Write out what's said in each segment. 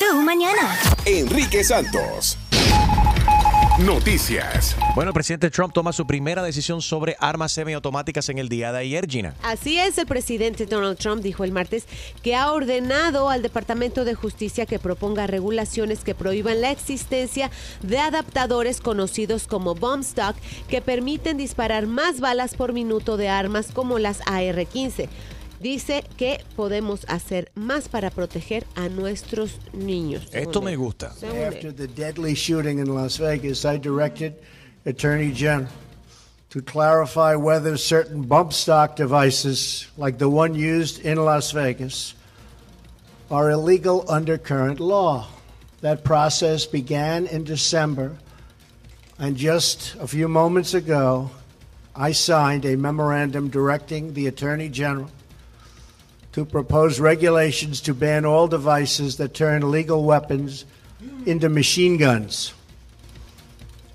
Tu mañana. Enrique Santos. Noticias. Bueno, el presidente Trump toma su primera decisión sobre armas semiautomáticas en el día de ayer, Gina. Así es, el presidente Donald Trump dijo el martes que ha ordenado al Departamento de Justicia que proponga regulaciones que prohíban la existencia de adaptadores conocidos como bomb stock que permiten disparar más balas por minuto de armas como las AR-15. Dice que podemos hacer más para proteger a nuestros niños. Esto me gusta. After the deadly shooting in Las Vegas, I directed Attorney General to clarify whether certain bump stock devices, like the one used in Las Vegas, are illegal under current law. That process began in December, and just a few moments ago, I signed a memorandum directing the Attorney General to propose regulations to ban all devices that turn legal weapons into machine guns.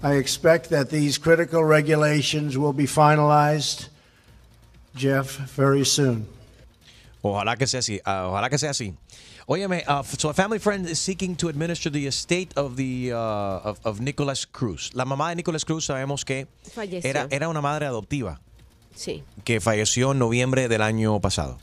I expect that these critical regulations will be finalized, Jeff, very soon. Ojalá que sea así. ah, ojalá que sea así. Óyeme, uh, so a family friend is seeking to administer the estate of the uh, of, of Nicholas Cruz. La mamá de Nicholas Cruz sabemos que Falleció. era, era una madre adoptiva Sí. que falleció en noviembre del año pasado.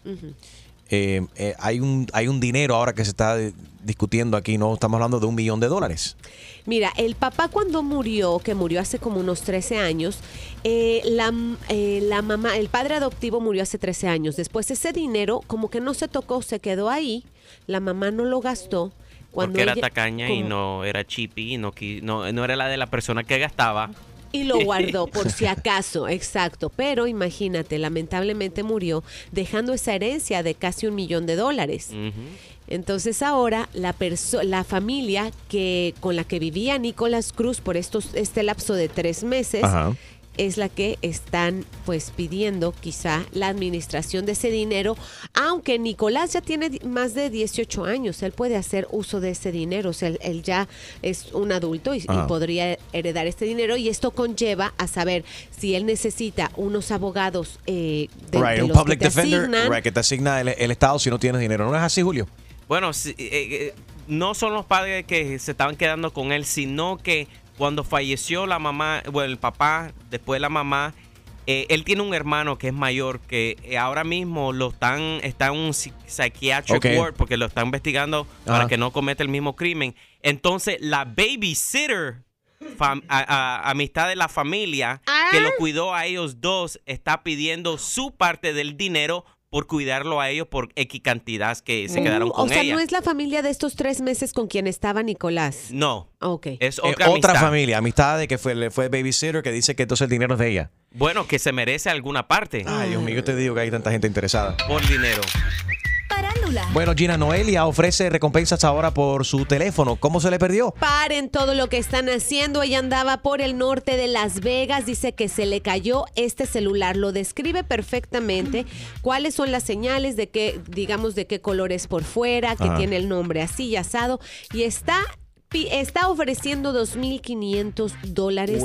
Eh, eh, hay un hay un dinero ahora que se está discutiendo aquí, no estamos hablando de un millón de dólares. Mira, el papá cuando murió, que murió hace como unos 13 años, eh, la, eh, la mamá, el padre adoptivo murió hace 13 años. Después ese dinero como que no se tocó, se quedó ahí. La mamá no lo gastó. Cuando porque era ella- tacaña y no era chippy y no, no, no era la de la persona que gastaba. Y lo guardó por si acaso, exacto. Pero imagínate, lamentablemente murió dejando esa herencia de casi un millón de dólares. Entonces ahora la la familia que con la que vivía Nicolás Cruz por estos este lapso de tres meses Ajá. Es la que están pues pidiendo quizá la administración de ese dinero, aunque Nicolás ya tiene más de 18 años, él puede hacer uso de ese dinero, o sea, él, él ya es un adulto y, podría heredar este dinero y esto conlleva a saber si él necesita unos abogados eh, de, right, de un los public que te defender asignan. right, que te asigna el, el Estado si no tienes dinero. ¿No es así, Julio? Bueno, sí, eh, eh, no son los padres que se estaban quedando con él, sino que cuando falleció la mamá, bueno, el papá, después la mamá, eh, él tiene un hermano que es mayor, que eh, ahora mismo lo están, está en un psychiatric ward porque lo están investigando para que no cometa el mismo crimen. Entonces, la babysitter, fam- a- a- amistad de la familia, que lo cuidó a ellos dos, está pidiendo su parte del dinero por cuidarlo a ellos por X cantidad que se quedaron Uh, con o sea, ella. no es la familia de estos tres meses con quien estaba Nicolás. No. Ok. Es Eh, otra, familia, amistad de que fue, le fue babysitter que dice que entonces el dinero es de ella. Bueno, que se merece alguna parte. Ay, Dios mío, yo te digo que hay tanta gente interesada. Por dinero. Bueno, Gina Noelia ofrece recompensas ahora por su teléfono. ¿Cómo se le perdió? Paren todo lo que están haciendo. Ella andaba por el norte de Las Vegas. Dice que se le cayó este celular. Lo describe perfectamente. ¿Cuáles son las señales de qué, digamos, de qué color es por fuera, que Ajá. tiene el nombre así y asado? Y está, está ofreciendo 2.500 dólares.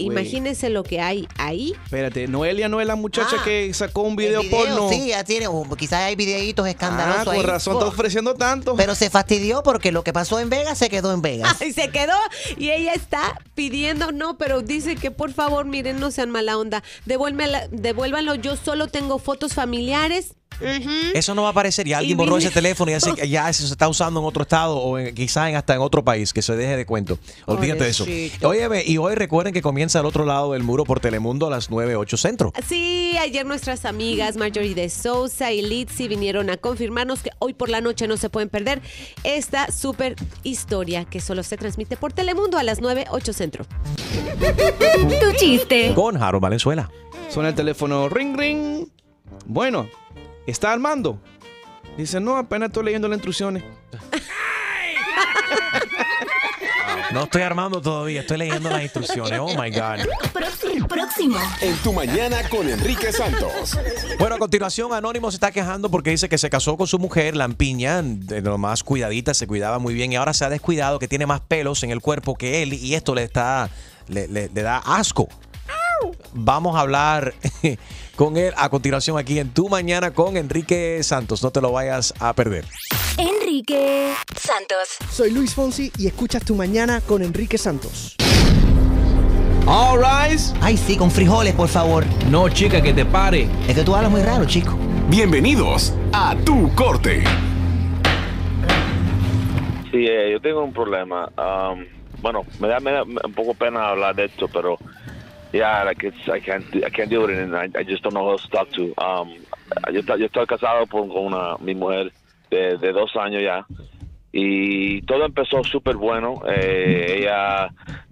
Imagínense lo que hay ahí. Espérate, Noelia no es la muchacha Ah, que sacó un video, porno. Sí, ya tiene, o quizás hay videitos ah, escandalosos con ahí. razón, está ofreciendo tanto. Pero se fastidió porque lo que pasó en Vegas se quedó en Vegas. Y se quedó y ella está pidiendo, no, pero dice que por favor, miren, no sean mala onda, devuélvanlo, yo solo tengo fotos familiares. Eso no va a aparecer. Ya alguien Y borró ese teléfono y ya, se, ya se está usando en otro estado o en- quizá en- hasta en otro país. Que se deje de cuento. Olvídate de eso. Oye, ve, y hoy recuerden que comienza al otro lado del muro por Telemundo a las 9, 8 centro. Sí, ayer nuestras amigas Marjorie de Sousa y Litzy vinieron a confirmarnos que hoy por la noche no se pueden perder esta super historia que solo se transmite por Telemundo a las 9, 8 centro. Tu chiste. Con Harold Valenzuela. Suena el teléfono, ring, ring. Bueno, ¿está armando? Dice, no, apenas estoy leyendo las instrucciones. No estoy armando todavía, estoy leyendo las instrucciones. Oh my God. Próximo. Próximo. En tu mañana con Enrique Santos. Bueno, a continuación, Anónimo se está quejando porque dice que se casó con su mujer, Lampiña, de lo más cuidadita, se cuidaba muy bien y ahora se ha descuidado, que tiene más pelos en el cuerpo que él y esto le está, le, le- le da asco. Vamos a hablar con él a continuación aquí en Tu Mañana con Enrique Santos. No te lo vayas a perder. Enrique Santos. Soy Luis Fonsi y escuchas Tu Mañana con Enrique Santos. All rise. Ay, sí, con frijoles, por favor. No, chica, que te pare. Es que tú hablas muy raro, chico. Bienvenidos a Tu Corte. Sí, eh, yo tengo un problema. Um, bueno, me da, me da un poco pena hablar de esto, pero yeah, like it's, I can't, I can't deal with it, and I, I just don't know who else to talk to. Um, yo, yo estoy casado con una mi mujer de, de dos años ya, y todo empezó súper bueno. Eh, ella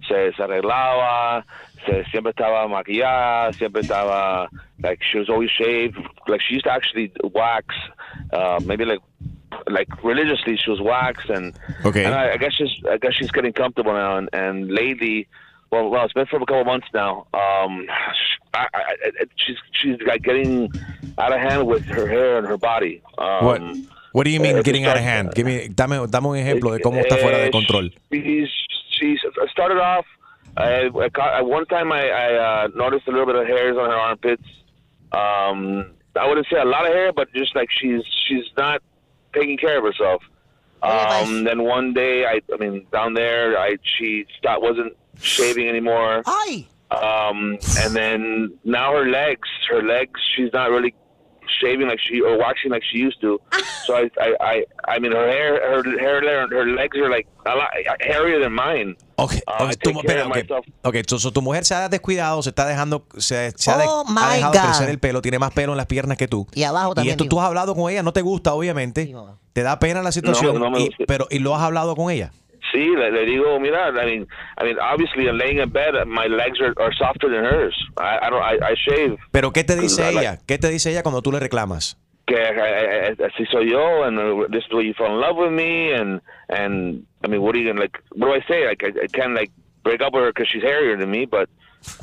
se, se arreglaba, se, siempre estaba maquillada, siempre estaba like she was always shaved. Like she used to actually wax, uh, maybe like like religiously she was waxed and Okay. and I, I guess she's I guess she's getting comfortable now and, and lately well well it's been for a couple months now um I, I, I, she's she's like getting out of hand with her hair and her body um, What, what do you mean eh, getting out of hand? Give me, dame, dame un ejemplo de cómo está fuera de Eh, control. She's, she's started off. I, I caught, at one time I, I uh, noticed a little bit of hairs on her armpits. Um, I wouldn't say a lot of hair, but just like she's she's not taking care of herself. Um, then one day, I I mean down there, I she stopped wasn't shaving anymore. Ay. Um, and then now her legs, her legs, she's not really shaving like she or waxing like she used to. so I, I, I, I mean, her hair, her hair, her legs are like a lot hairier than mine. Ok, Uh, I tu, take care espera, of ok. myself. Ok, entonces tu mujer se ha descuidado, se está dejando, se, se ha, de- Oh, ha dejado God. crecer el pelo, tiene más pelo en las piernas que tú. Y abajo Y también. esto digo. tú has hablado con ella, no te gusta, obviamente. Te da pena la situación, no me y- pero ¿y lo has hablado con ella? Sí, le, le digo, mira, I mean, I mean, obviously, I'm laying in bed, my legs are, are softer than hers. I, I don't, I, I shave. Pero ¿qué te dice Like- ella? ¿Qué te dice ella cuando tú le reclamas? que I, I, así soy yo, and uh, this is way you fall in love with me, and and I mean, what are you gonna like? What do I say? Like, I, I can't like break up with her because she's hairier than me, but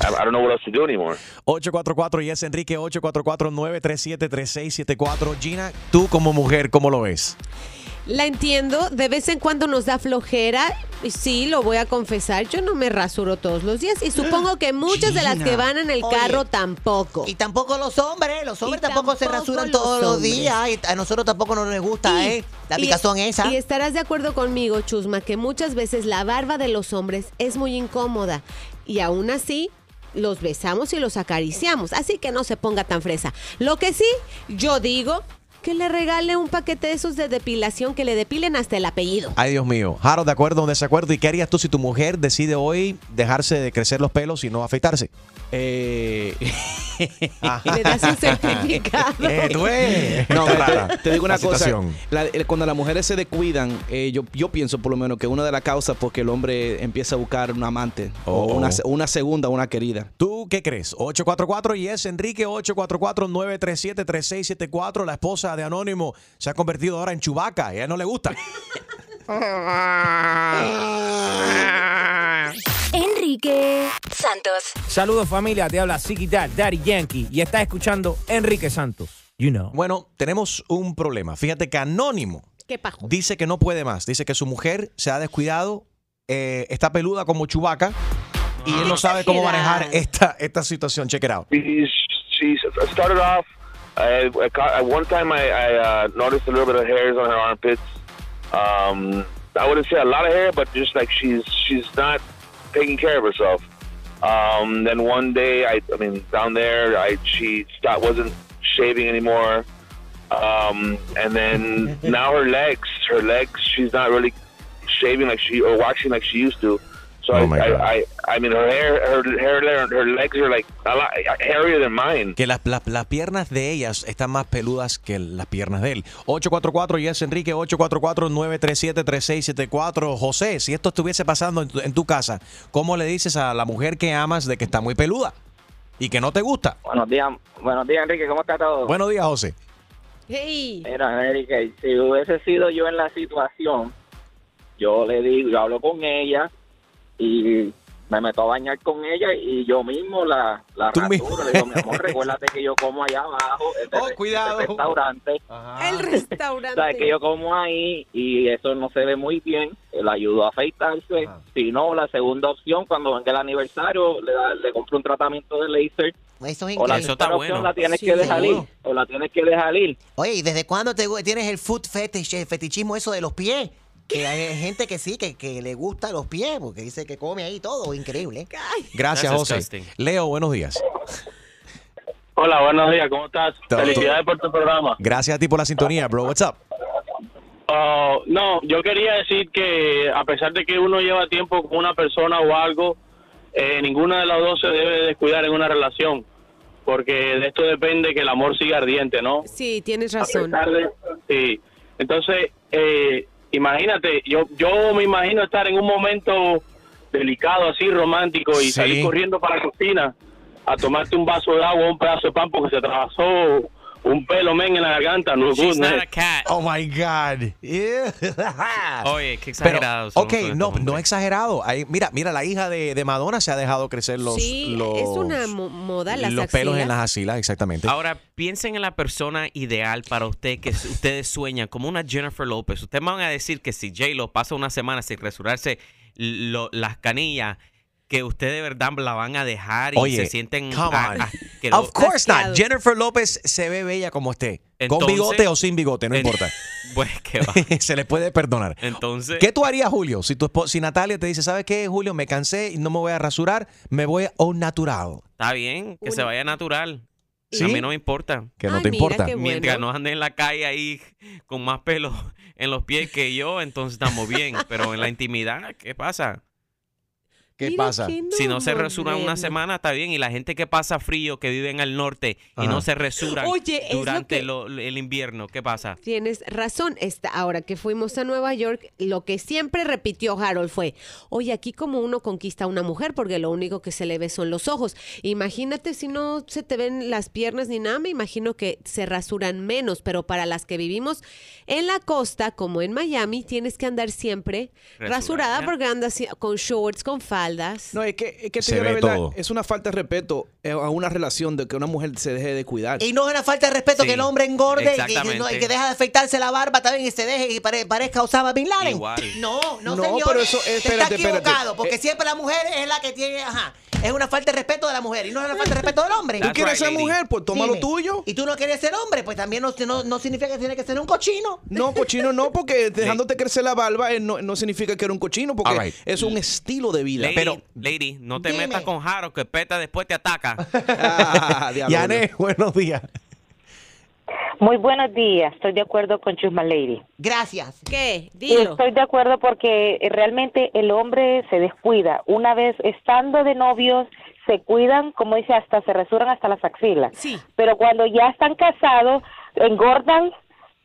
I, I don't know what else to do anymore. 844 y es Enrique 844-937-3674. Gina, tú como mujer, ¿cómo lo ves? La entiendo, de vez en cuando nos da flojera. y Sí, lo voy a confesar, yo no me rasuro todos los días y supongo que muchas de las que van en el Oye. carro tampoco. Y tampoco los hombres, los hombres Y tampoco, se tampoco rasuran los todos los hombres. días. Y a nosotros tampoco no nos gusta, Y- ¿eh? La y- picazón esa. Y estarás de acuerdo conmigo, Chusma, que muchas veces la barba de los hombres es muy incómoda y aún así los besamos y los acariciamos, así que no se ponga tan fresa. Lo que sí, yo digo que le regale un paquete de esos de depilación que le depilen hasta el apellido. Ay, Dios mío. Harold, ¿de acuerdo o desacuerdo? ¿Y qué harías tú si tu mujer decide hoy dejarse de crecer los pelos y no afeitarse? Eh, Y le das un certificado. Eh. No, te- te, digo una la cosa. la- el- cuando las mujeres se descuidan, eh, yo, yo pienso por lo menos que una de las causas porque el hombre empieza a buscar un amante Oh, o una, oh. una segunda, una querida. ¿Tú qué crees? 844 y es Enrique 844-937-3674. La esposa de Anónimo se ha convertido ahora en Chubaca. A ella no le gusta. Enrique Santos. Saludos familia, te habla Dad, Daddy Yankee y estás escuchando Enrique Santos. You know. Bueno, tenemos un problema. Fíjate que Anónimo ¿Qué pajo? dice que no puede más. Dice que su mujer se ha descuidado, eh, está peluda como Chubaca y él no sabe cómo manejar esta, esta situación. Check it out. She's, she's I started off. At one time I, I uh, noticed a little bit of hairs on her armpits. Um, I wouldn't say a lot of hair, but just like she's she's not taking care of herself. Um, then one day, I, I mean, down there, I she stopped wasn't shaving anymore. Um, and then now her legs, her legs, she's not really shaving like she or waxing like she used to. So Oh I, my God. I, I, I mean, her hair, her hair, there, her legs are like a lot hairier than mine. Que las, las- las piernas de ellas están más peludas que las piernas de él. 844 y es Enrique 844-937-3674. José, si esto estuviese pasando en tu, en tu casa, ¿cómo le dices a la mujer que amas de que está muy peluda y que no te gusta? Buenos días, buenos días Enrique, ¿cómo está todo? Buenos días, José. Hey. Mira, Enrique, si hubiese sido yo en la situación, yo le digo, yo hablo con ella y me meto a bañar con ella y yo mismo la, la Tú rasuro. Le digo, mi amor, recuérdate que yo como allá abajo. Este, Oh, cuidado. este restaurante. El restaurante. Sabes que yo como ahí y eso no se ve muy bien. Le ayudo a afeitarse. Si no, la segunda opción, cuando venga el aniversario, le, da- le compro un tratamiento de laser. Eso es O la increíble. tercera opción la tienes Sí, que dejar ir. O la tienes que dejar ir. Oye, ¿y desde cuándo te tienes el foot fetish, el fetichismo eso de los pies? Que hay gente que sí, que, que le gusta los pies, porque dice que come ahí todo, increíble. Gracias, José. disgusting. Leo, buenos días. Hola, buenos días, ¿cómo estás? Todo. Felicidades por tu programa. Gracias a ti por la sintonía, bro. What's up? Oh, no, yo quería decir que a pesar de que uno lleva tiempo con una persona o algo, eh, ninguna de las dos se debe descuidar en una relación, porque de esto depende que el amor siga ardiente, ¿no? Sí, tienes razón. pesar de- sí. Entonces, eh, imagínate, yo, yo me imagino estar en un momento delicado, así romántico, y Sí. salir corriendo para la cocina a tomarte un vaso de agua o un pedazo de pan porque se atravesó un pelo men en la garganta. No, She's good, not man. a cat. Oh my God. Oye, qué Pero, exagerados. son ok, no, no exagerado. Ahí, mira, mira, la hija de, de Madonna se ha dejado crecer los, sí, los, es una mo- moda las los pelos en las axilas, exactamente. Ahora, piensen en la persona ideal para usted que ustedes sueñan, como una Jennifer López. Ustedes me van a decir que si J-Lo pasa una semana sin rasurarse lo- las canillas, que usted de verdad la van a dejar y Oye, se sienten come a- on. asquerosos. Of course not. Jennifer López se ve bella como esté. con Entonces- bigote o sin bigote, no en- importa. Pues que va. se le puede perdonar. Entonces, ¿Qué tú harías, Julio? Si, tu espo- si Natalia te dice, ¿sabes qué, Julio? Me cansé y no me voy a rasurar, me voy a un natural. está bien, que se vaya natural. ¿Sí? A mí no me importa. Que no Ay, te mira importa. qué bueno. Mientras no ande en la calle ahí con más pelo en los pies que yo, entonces estamos bien. Pero en la intimidad, ¿qué pasa? ¿Qué Mira pasa? qué Si no se rasuran una semana, está bien. Y la gente que pasa frío, que vive en el norte y no se lo durante que- lo- el invierno, ¿qué pasa? Tienes razón. Esta, ahora que fuimos a Nueva York, lo que siempre repitió Harold fue, oye, aquí como uno conquista a una mujer, porque lo único que se le ve son los ojos. Imagínate si no se te ven las piernas ni nada, me imagino que se rasuran menos, pero para las que vivimos en la costa, como en Miami, tienes que andar siempre Rasurada. rasurada porque andas con shorts, con faldas. No, es que, es que te Se digo la ve verdad, todo. es una falta de respeto a una relación de que una mujer se deje de cuidar. Y no es una falta de respeto Sí, que el hombre engorde y que, no- y que deja de afeitarse la barba también y se deje y pare- parezca Osama Bin Laden. Igual. No, no, No, señor. pero eso- Está espérate, espérate. equivocado, porque Eh, siempre la mujer es la que tiene, ajá, es una falta de respeto de la mujer y no es una falta de respeto del hombre. ¿Tú quieres right, ser lady. mujer? Pues toma lo tuyo. Y tú no quieres ser hombre, pues también no, no, no significa que tiene que ser un cochino. No, cochino no, porque dejándote crecer la barba eh, no, no significa que eres un cochino, porque right. es un estilo de vida. Lady, pero- lady, no te Dime. metas con Jaro, que peta después te ataca. Ah, buenos días. Muy buenos días, estoy de acuerdo con Chusma Lady. Gracias. ¿Qué? Dilo. Estoy de acuerdo porque eh, realmente el hombre se descuida. Una vez estando de novios, se cuidan, como dice, hasta se resuran hasta las axilas. Sí. Pero cuando ya están casados, engordan,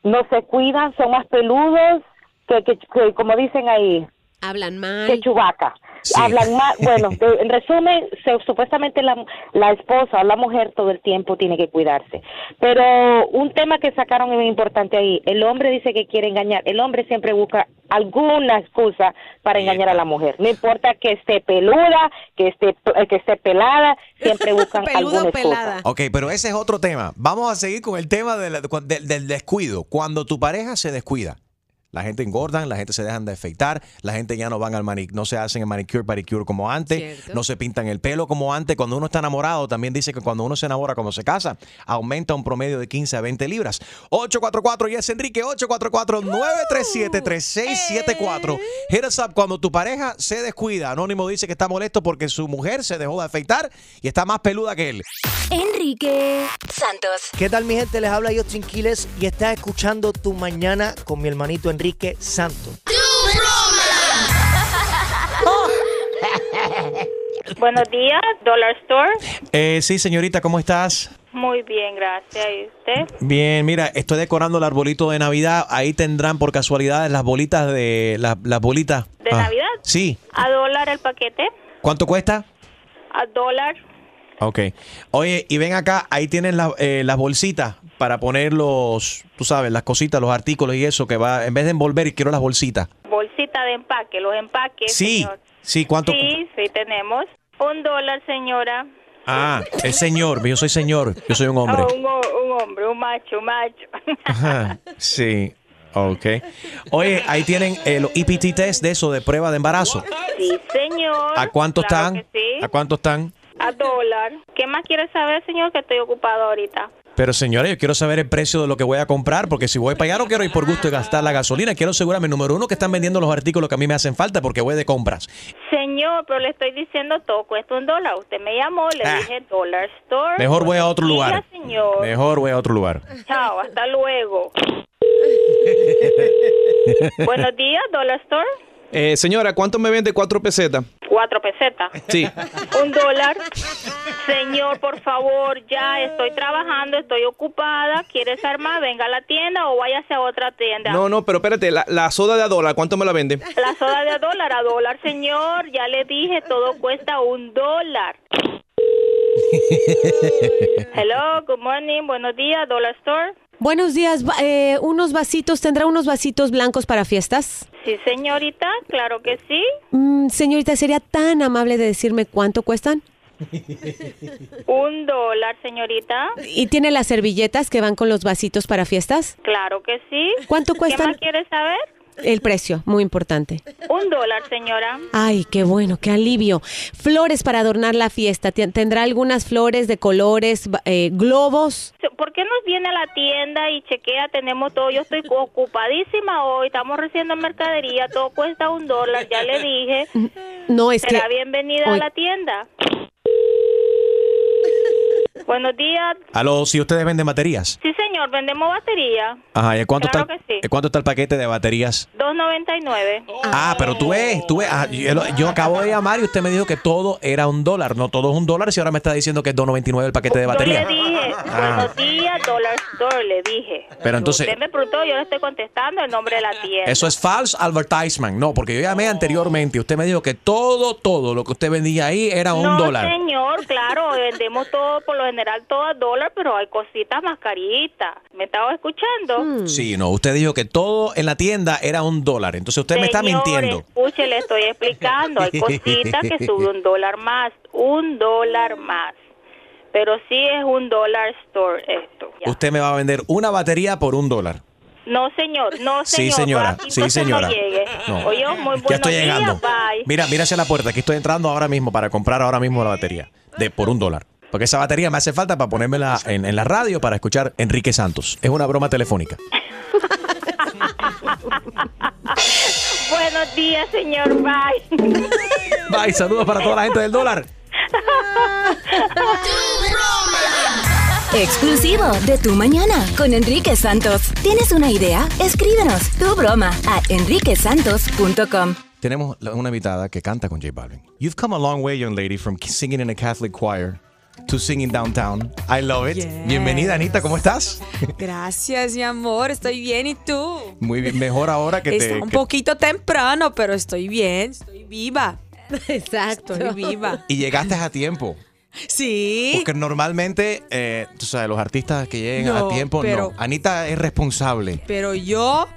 no se cuidan, son más peludos que, que, que, como dicen ahí, Hablan mal. que chubaca. Sí. Hablan más, bueno, de- en resumen, se- supuestamente la, la esposa o la mujer todo el tiempo tiene que cuidarse. Pero un tema que sacaron es muy importante ahí, el hombre dice que quiere engañar, el hombre siempre busca alguna excusa para engañar a la mujer, no importa que esté peluda, que esté, que esté pelada, siempre buscan Peluda alguna excusa. Ok, pero ese es otro tema. Vamos a seguir con el tema de la- del descuido. Cuando tu pareja se descuida, la gente engordan, la gente se dejan de afeitar, la gente ya no van al mani no se hacen el manicure, pedicure como antes, Cierto. no se pintan el pelo como antes. Cuando uno está enamorado, también dice que cuando uno se enamora, cuando se casa, aumenta un promedio de 15 a 20 libras. 844 Yes Enrique, 844-937-3674. Hit us up cuando tu pareja se descuida. Anónimo dice que está molesto porque su mujer se dejó de afeitar y está más peluda que él. Enrique Santos. ¿Qué tal mi gente? Les habla yo Quiles y estás escuchando Tu Mañana con mi hermanito Enrique Santos. Buenos días, Dollar Store. Eh, sí, señorita, ¿cómo estás? Muy bien, gracias. ¿Y usted? Bien, mira, estoy decorando el arbolito de Navidad. Ahí tendrán por casualidad las bolitas de las, las bolitas. ¿De Ah, Navidad? Sí. A dólar el paquete. ¿Cuánto cuesta? A dólar. Ok. Oye, y ven acá, ahí tienen la- eh, las bolsitas para poner los, tú sabes, las cositas, los artículos y eso que va, en vez de envolver, quiero las bolsitas. Bolsita. de empaque, los empaques. Sí, señor. sí, ¿cuánto? Sí, sí, tenemos. Un dólar, señora. Ah, el señor, yo soy señor, yo soy un hombre. Oh, un, ho- un hombre, un macho, un macho. Ajá, sí, ok. Oye, ahí tienen los EPT test de eso, de prueba de embarazo. Sí, señor. ¿A cuánto Claro están? sí. ¿A cuánto están? A dólar. ¿Qué más quiere saber, señor? Que estoy ocupado ahorita. Pero señores, yo quiero saber el precio de lo que voy a comprar, porque si voy para allá no quiero ir por gusto de gastar la gasolina, quiero asegurarme, número uno, que están vendiendo los artículos que a mí me hacen falta porque voy de compras. Señor, pero le estoy diciendo todo cuesta un dólar. Usted me llamó, le Ah. dije Dollar Store. Mejor voy a otro Diga, lugar. señor. Mejor voy a otro lugar. Chao, hasta luego. Buenos días, Dollar Store. Eh, señora, ¿cuánto me vende cuatro pesetas? Cuatro pesetas. Sí. Un dólar. Señor, por favor, ya estoy trabajando, estoy ocupada. ¿Quieres armar? Venga a la tienda o váyase a otra tienda. No, no, pero espérate, la, la soda de a dólar, ¿cuánto me la vende? La soda de a dólar a dólar, señor. Ya le dije, todo cuesta un dólar. Hello, good morning, buenos días, Dollar Store. Buenos días, eh, unos vasitos, ¿tendrá unos vasitos blancos para fiestas? Sí, señorita, claro que sí. Mm, señorita, ¿sería tan amable de decirme cuánto cuestan? Un dólar, señorita. ¿Y tiene las servilletas que van con los vasitos para fiestas? Claro que sí. ¿Cuánto ¿Qué cuestan? más quieres saber? El precio, muy importante. Un dólar, señora. Ay, qué bueno, qué alivio. Flores para adornar la fiesta. ¿Tendrá algunas flores de colores, eh, globos? ¿Por qué nos viene a la tienda y chequea? Tenemos todo. Yo estoy ocupadísima hoy. Estamos recibiendo mercadería. Todo cuesta un dólar. Ya le dije. No, es que... Será bienvenida a la tienda. Buenos días. Aló, si ustedes venden baterías. Sí, señor. Vendemos batería. Ajá, ¿y cuánto, Claro está, que sí. cuánto está el paquete de baterías? 2.99. Ah, pero tú ves, tú ves, ah, yo, yo acabo de llamar y usted me dijo que todo era un dólar, no todo es un dólar, si ahora me está diciendo que es 2.99 el paquete de Yo batería. le dije, Ah. buenos días, Dollar Store, le dije. Pero entonces- Usted me preguntó, yo le estoy contestando el nombre de la tienda. Eso es false advertisement, no, porque yo llamé anteriormente y usted me dijo que todo, todo lo que usted vendía ahí era un no, dólar. señor, claro, vendemos todo, por lo general todo a dólar, pero hay cositas más caritas. ¿Me estaba escuchando? Sí, no, usted dijo que todo en la tienda era un dólar, entonces usted me está mintiendo. Escuche, le estoy explicando. Hay cositas que sube un dólar más, un dólar más. Pero sí es un dólar store esto. Usted me va a vender una batería por un dólar. No, señor, no, Sí, señor. señora, Aquí sí, señora. No llegue. No. Oye, muy buenos Ya estoy días, llegando. bye. Mira, mira hacia la puerta, aquí estoy entrando ahora mismo para comprar ahora mismo la batería de por un dólar. Porque esa batería me hace falta para ponérmela en, en la radio para escuchar Enrique Santos. Es una broma telefónica. Buenos días, señor. Bye. Bye, saludos para toda la gente del dólar. Exclusivo de Tu Mañana con Enrique Santos. ¿Tienes una idea? Escríbenos tu broma a enriquesantos.com. Tenemos una invitada que canta con J Balvin. You've come a long way, young lady, from singing in a Catholic choir to singing downtown. I love it. Bienvenida, Anita, ¿cómo estás? Gracias, mi amor. Estoy bien. ¿Y tú? Muy bien, mejor ahora que Está te... un que- poquito temprano, pero estoy bien. Estoy viva. Exacto. Estoy viva. Y llegaste a tiempo. Sí. Porque normalmente, eh, tú sabes, los artistas que lleguen No, a tiempo, pero- no. Anita es responsable. Pero yo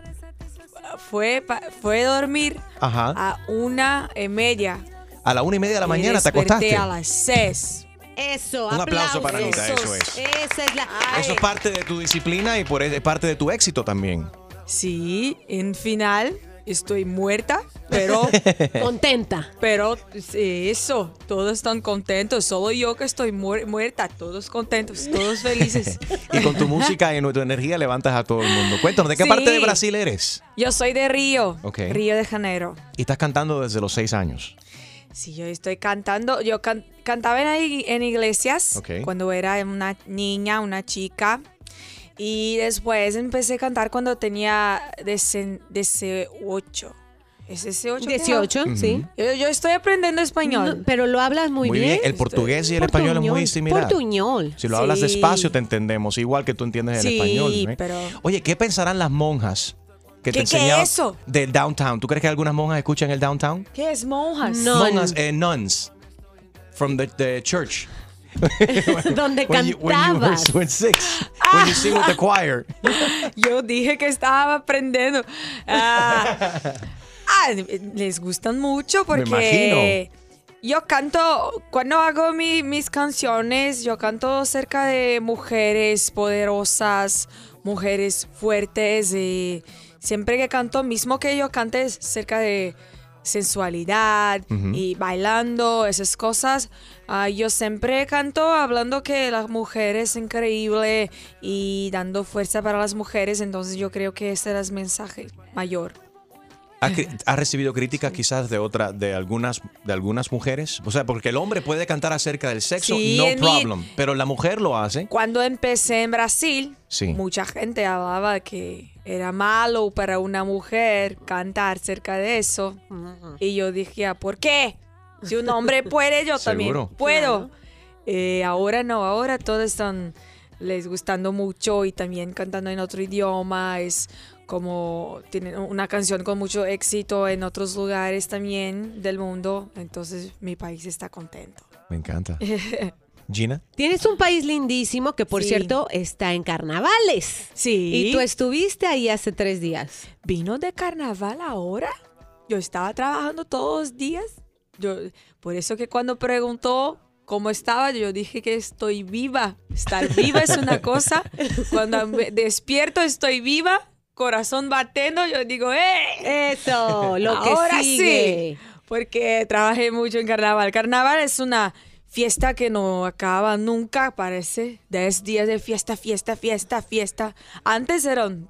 fue, fue dormir Ajá. a una y media. A la una y media de la mañana te acostaste. a las seis. Eso, Un aplauso para Anita, eso es. Esa es la... Eso es parte de tu disciplina y por es parte de tu éxito también. Sí, en final estoy muerta, pero contenta. Pero sí, eso, todos están contentos, solo yo que estoy muer- muerta, todos contentos, todos felices. Y con tu música y tu energía levantas a todo el mundo. Cuéntanos, ¿de qué Sí. parte de Brasil eres? Yo soy de Río, Ok. Río de Janeiro. Y estás cantando desde los seis años. Sí, yo estoy cantando, yo can- cantaba en, en iglesias Ok. cuando era una niña, una chica. Y después empecé a cantar cuando tenía 18. ¿Es 18? 18, sí. Yo, yo estoy aprendiendo español. No, pero lo hablas muy, Muy bien. El portugués y el español es muy similar. Portuñol. Si lo hablas despacio te entendemos, igual que tú entiendes el Sí, español. ¿eh? pero- Oye, ¿qué pensarán las monjas que te ¿Qué- es eso? del downtown? ¿Tú crees que algunas monjas escuchan el downtown? ¿Qué es monjas? Monjas, eh, nuns, from the, the church. Donde When you- when you were- cantabas. when six, when you sing with the choir. Yo dije que estaba aprendiendo. Ah, Ah, les gustan mucho porque yo canto, cuando hago mi- mis canciones, yo canto acerca de mujeres poderosas, mujeres fuertes y siempre que canto, mismo que yo cante es acerca de sensualidad Ujú. y bailando, esas cosas, ah, yo siempre canto hablando que la mujer es increíble y dando fuerza para las mujeres, entonces yo creo que ese era el mensaje mayor. ¿Ha, ha recibido críticas quizás de otra, de algunas, de algunas mujeres? O sea, porque el hombre puede cantar acerca del sexo, Sí, no en mi- problem, pero la mujer lo hace. Cuando empecé en Brasil, Sí. mucha gente hablaba que era malo para una mujer cantar cerca de eso. Y yo dije, "Ah, ¿por qué? Si un hombre puede, yo también Seguro. puedo. Eh, ahora no, ahora todos están les gustando mucho y también cantando en otro idioma. Es como tienen una canción con mucho éxito en otros lugares también del mundo. Entonces mi país está contento. Me encanta. Gina. Tienes un país lindísimo que, por Sí. cierto, está en carnavales. Sí. Y tú estuviste ahí hace tres días. ¿Vino de carnaval ahora? Yo estaba trabajando todos los días. Yo, por eso que cuando preguntó cómo estaba, yo dije que estoy viva. Estar viva es una cosa. Cuando me despierto estoy viva, corazón batiendo, yo digo, ¡eh! Eso, lo que Ahora sigue. sí. Porque trabajé mucho en carnaval. Carnaval es una fiesta que no acaba nunca, parece. Diez días de fiesta, fiesta, fiesta, fiesta. Antes eran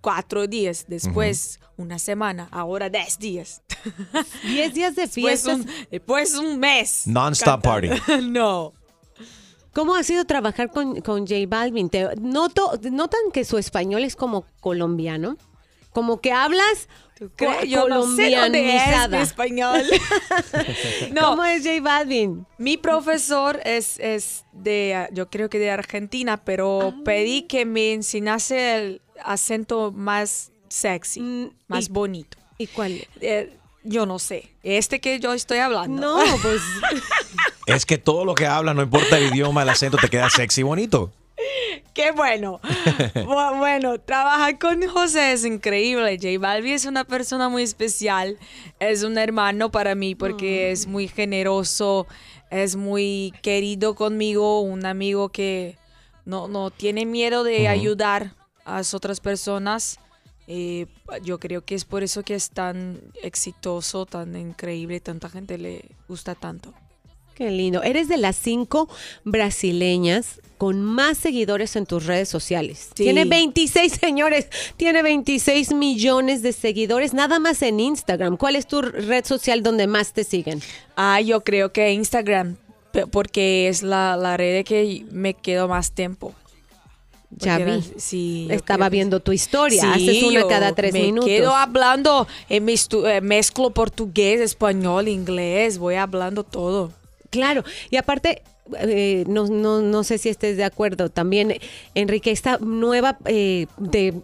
cuatro días, después una semana, ahora diez días. Diez días de Después un, después un mes. Non-stop party. no. ¿Cómo ha sido trabajar con, con J Balvin? Te noto, ¿Notan que su español es como colombiano? Como que hablas Yo no sé es español. No. ¿Cómo es J Balvin? Mi profesor es, es de, ah, yo creo que de Argentina, pero pedí que me enseñase el acento más sexy, más bonito. Mm, ¿Y cuál? yo no sé. Este que yo estoy hablando. No, pues. Es que todo lo que hablas, no importa el idioma, el acento, te queda sexy y bonito. Qué bueno. Bu- bueno, trabajar con José es increíble. J Balvin es una persona muy especial. Es un hermano para mí porque es muy generoso, es muy querido conmigo, un amigo que no, no tiene miedo de ayudar a las otras personas. Eh, yo creo que es por eso que es tan exitoso, tan increíble, tanta gente le gusta tanto. Qué lindo. Eres de las cinco brasileñas con más seguidores en tus redes sociales. Sí. Tiene 26, señores. Tiene 26 millones de seguidores nada más en Instagram. ¿Cuál es tu red social donde más te siguen? Ah, yo creo que Instagram, porque es la, la red que me quedo más tiempo. Ya vi. era- sí, Estaba que- viendo tu historia. Sí, Haces una yo cada tres me minutos. quedo hablando, eh, mezclo, eh, mezclo portugués, español, inglés, voy hablando todo. Claro, y aparte, eh, no, no, no sé si estés de acuerdo también, Enrique, esta nueva eh, de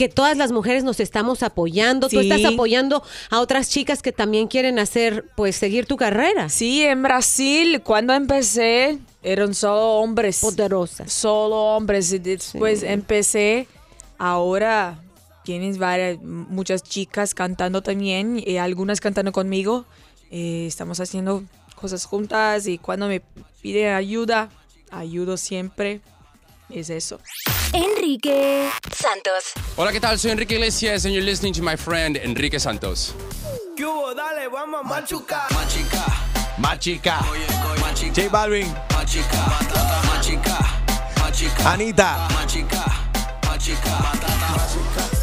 que todas las mujeres nos estamos apoyando, tú estás apoyando a otras chicas que también quieren hacer, pues, seguir tu carrera. Sí, en Brasil, cuando empecé, eran solo hombres. Poderosas. Solo hombres. Y después empecé, ahora tienes varias, muchas chicas cantando también, y algunas cantando conmigo. Eh, estamos haciendo cosas juntas y cuando me piden ayuda, ayudo siempre. Es eso. Enrique Santos. Hola, ¿qué tal? Soy Enrique Iglesias and you're listening to my friend Enrique Santos. ¿Qué hubo? Dale, vamos a machucar. Machica. J Balvin. Anita.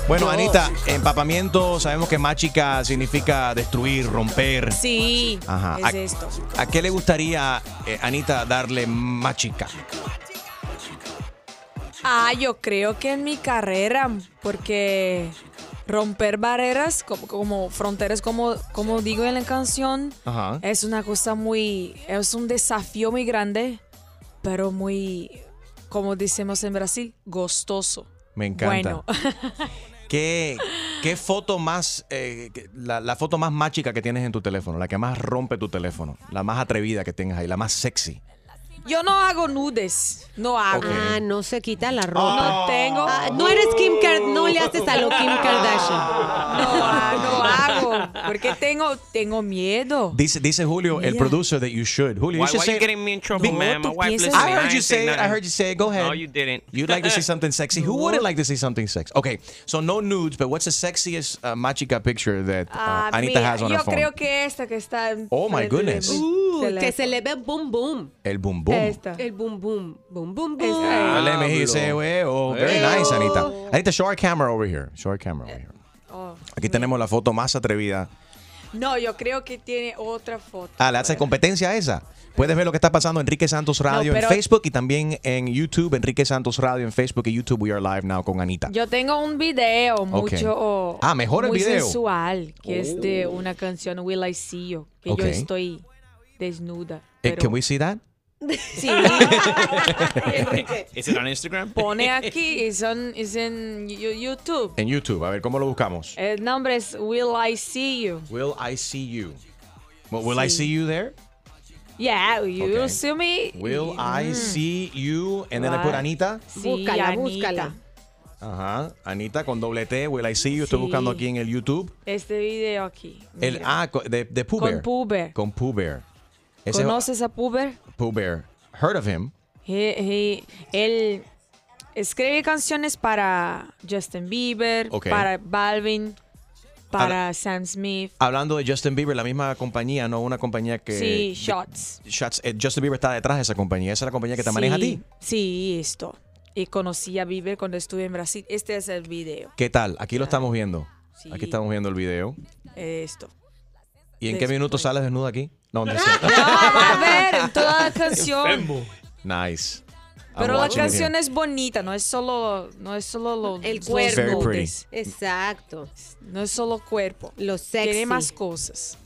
Bueno, Anita, empapamiento, sabemos que machica significa destruir, romper. Sí, Ajá. es ¿A, esto. a qué le gustaría, eh, Anita, darle machica? Ah, yo creo que en mi carrera, porque romper barreras, como, como fronteras, como, como digo en la canción, Ajá. es una cosa muy, es un desafío muy grande, pero muy, como decimos en Brasil, gostoso. Me encanta. Bueno, ¿Qué, qué foto más, eh, la, la foto más mágica que tienes en tu teléfono? La que más rompe tu teléfono. La más atrevida que tengas ahí, la más sexy. Yo no hago nudes, no hago. Ah, no se quita la ropa. No tengo. Ah, no eres Kim Kardashian, no le haces a lo Kim Kardashian. No, ah, no hago porque tengo, tengo miedo. Dice, dice Julio, el Mira. producer, that you should. Julio, Why, you should why say you it. getting me in trouble, Be- man? My wife piensas- listening. I heard ain't you say saying it. I nothing. heard you say it. Go ahead. No, you didn't. You'd like to see something sexy. Who wouldn't like to see something sexy? Okay, so no nudes, but what's the sexiest uh, Machica picture that uh, Ah, Anita mira, has on yo her phone? creo que esta que está Oh, my de goodness. Uh, que se le ve boom boom. El boom boom. Esta. El boom boom. Boom boom boom. Let me you say, oh, very nice, Anita. Anita, show our camera over here. Show our camera over here. Oh. Aquí tenemos la foto más atrevida. No, yo creo que tiene otra foto. Ah, ¿le hace competencia a esa? Puedes ver lo que está pasando en Enrique Santos Radio No, en Facebook y también en YouTube. Enrique Santos Radio en Facebook y YouTube. We are live now con Anita. Yo tengo un video mucho Ah, mejor el muy video. sensual, que es de una canción Will I See You, que Ok. yo estoy desnuda. Eh, Pero Can we see that? Sí, Is it on Instagram? pone aquí, es, es en YouTube. En YouTube. A ver, ¿cómo lo buscamos? El nombre es Will I See You. Will I see you? Well, will I see you there? Yeah, you Okay. see me. Will I Mm. see you? And then I put. Anita. Sí, Búscala, Anita. búscala. Ajá. Anita con doble T. Will I see you? Estoy Sí. buscando aquí en el YouTube. Este video aquí. El, ah, de, de Pooh Con Bear. Con. Ese- ¿Conoces a Pooh Bear? Pooh Bear. Heard of him. He- he- él escribe canciones para Justin Bieber, para Balvin, para Sam Smith. Hablando de Justin Bieber, la misma compañía, ¿no? Una compañía que... sí, Shots. Shots- eh, Justin Bieber está detrás de esa compañía. Esa es la compañía que te maneja a ti. Sí, esto. Y conocí a Bieber cuando estuve en Brasil. Este es el video. ¿Qué tal? Aquí lo estamos viendo. Sí. Aquí estamos viendo el video. Esto. ¿Y en qué minuto sales desnuda aquí? No, no sé. No, a ver, en toda la canción. Nice. Pero la canción es bonita, no es solo, no es solo lo, El cuerpo. Very pretty. nudes. Exacto. No es solo cuerpo. Lo sexy. Tiene más cosas.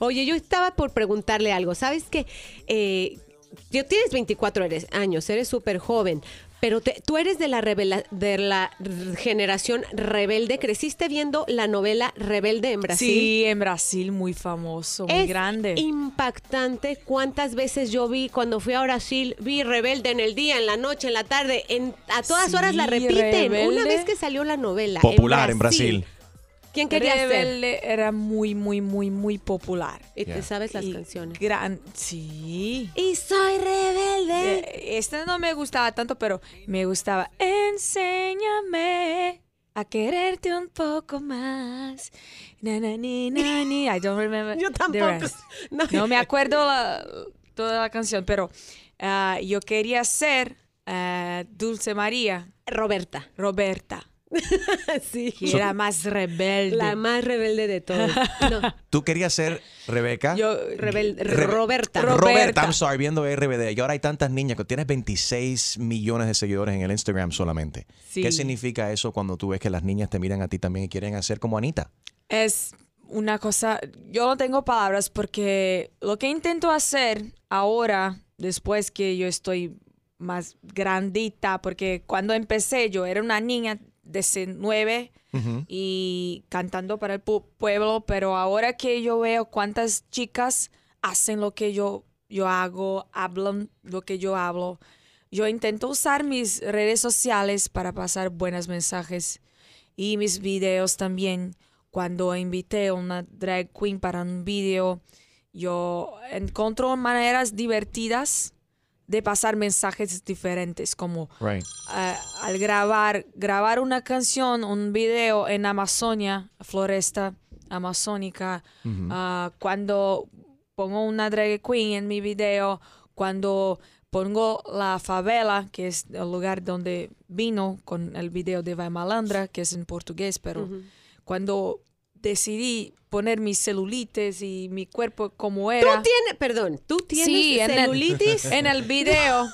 Oye, yo estaba por preguntarle algo. ¿Sabes qué? Eh, yo tienes 24 eres- años, eres súper joven, pero te- tú eres de la, revela- de la generación rebelde. ¿Creciste viendo la novela Rebelde en Brasil? Sí, en Brasil muy famoso, muy es grande. impactante cuántas veces yo vi cuando fui a Brasil, vi Rebelde en el día, en la noche, en la tarde, en, a todas Sí, horas la repiten. Una vez que salió la novela. Popular en Brasil. ¿Quién quería ser? Rebelde era muy, muy, muy, muy popular. Y te sabes las Y canciones. Gran, sí. Y soy rebelde. Eh, Este no me gustaba tanto, pero me gustaba. Enséñame a quererte un poco más. Na, na, ni, na, ni. I don't remember. Yo the tampoco. rest. No. No me acuerdo la- toda la canción, pero ah, yo quería ser ah, Dulce María. Roberta. Roberta. sí. Era más rebelde. La más rebelde de todos. No, ¿Tú querías ser Rebeca? Yo, rebelde. Re- Roberta. Ro- Roberta, Roberta. I'm sorry, viendo RBD. Y ahora hay tantas niñas que tienes 26 millones de seguidores en el Instagram solamente. Sí. ¿Qué significa eso cuando tú ves que las niñas te miran a ti también y quieren hacer como Anita? es una cosa, yo no tengo palabras porque lo que intento hacer ahora, después que yo estoy más grandita, porque cuando empecé yo era una niña de ese nueve y cantando para el pu- pueblo, pero ahora que yo veo cuántas chicas hacen lo que yo, yo hago, hablan lo que yo hablo, yo intento usar mis redes sociales para pasar buenos mensajes y mis videos también. Cuando invité a una drag queen para un video, yo encuentro maneras divertidas de pasar mensajes diferentes, como Right. ah, al grabar, grabar una canción, un video en Amazonia, floresta amazónica, ah, cuando pongo una drag queen en mi video, cuando pongo la favela, que es el lugar donde vino con el video de Vai Malandra, que es en portugués, pero cuando decidí poner mis celulites y mi cuerpo como era. Tú tienes, perdón, tú tienes Sí, en el- celulitis. En el video,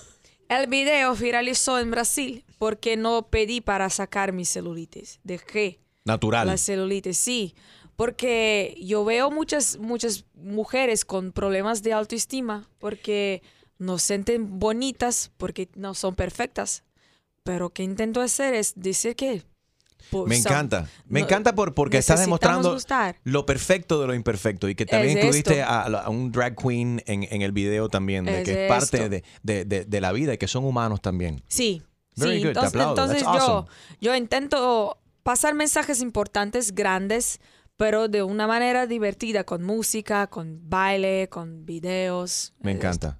el video viralizó en Brasil porque no pedí para sacar mis celulites. Dejé Natural. la celulitis, sí. Porque yo veo muchas, muchas mujeres con problemas de autoestima porque no se sienten bonitas porque no son perfectas. Pero que intento hacer es decir que... pues, Me encanta. Me no- encanta por, porque estás demostrando gustar. lo perfecto de lo imperfecto y que también Es incluiste a, a un drag queen en, en el video también, de Es que es parte de, de- de- de la vida y que son humanos también. Sí. Very sí, good, entonces, entonces yo, yo intento pasar mensajes importantes, grandes, pero de una manera divertida, con música, con baile, con videos. Me encanta.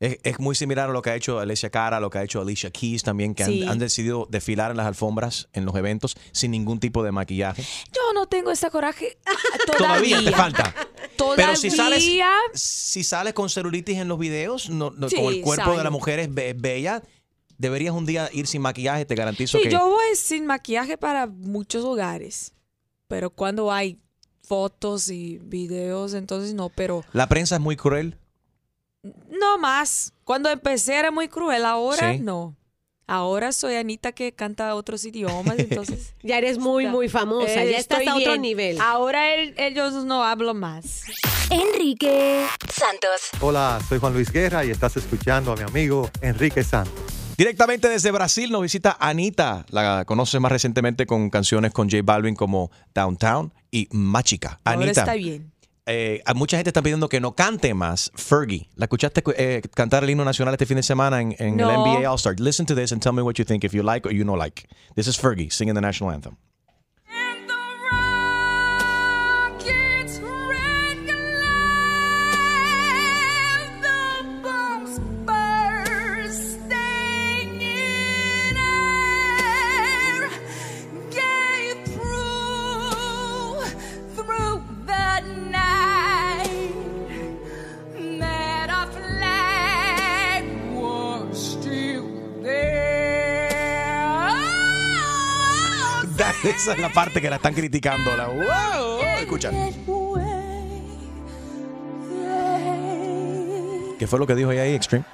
Es, es muy similar a lo que ha hecho Alicia Cara, lo que ha hecho Alicia Keys también, que han- Sí. han, decidido desfilar en las alfombras, en los eventos, sin ningún tipo de maquillaje. Yo no tengo ese coraje todavía. Todavía te falta. Todavía. Pero si sales, si sales con celulitis en los videos, no, no- Sí, con el cuerpo de la mujer es, be- bella, deberías un día ir sin maquillaje, te garantizo Sí, que... yo voy sin maquillaje para muchos lugares, pero cuando hay fotos y videos, entonces no, pero La prensa es muy cruel. No más. Cuando empecé era muy cruel, ahora Sí. no. Ahora soy Anita que canta otros idiomas, entonces... Ya eres muy, muy famosa, Eh, ya estás a otro nivel. Ahora el- ellos no hablan más. Enrique Santos. Hola, soy Juan Luis Guerra y estás escuchando a mi amigo Enrique Santos. Directamente desde Brasil nos visita Anita. La conoces más recientemente con canciones con J Balvin como Downtown y Machica. Ahora Anita, está bien. Eh, mucha gente está pidiendo que no cante más Fergie. ¿La escuchaste eh, cantar el himno nacional este fin de semana en, en No. el NBA All-Star? Listen to this and tell me what you think, if you like or you no like. This is Fergie singing the national anthem. Esa es la parte que la están criticando. La, wow, escucha. ¿Qué fue lo que dijo ella ahí, Extreme?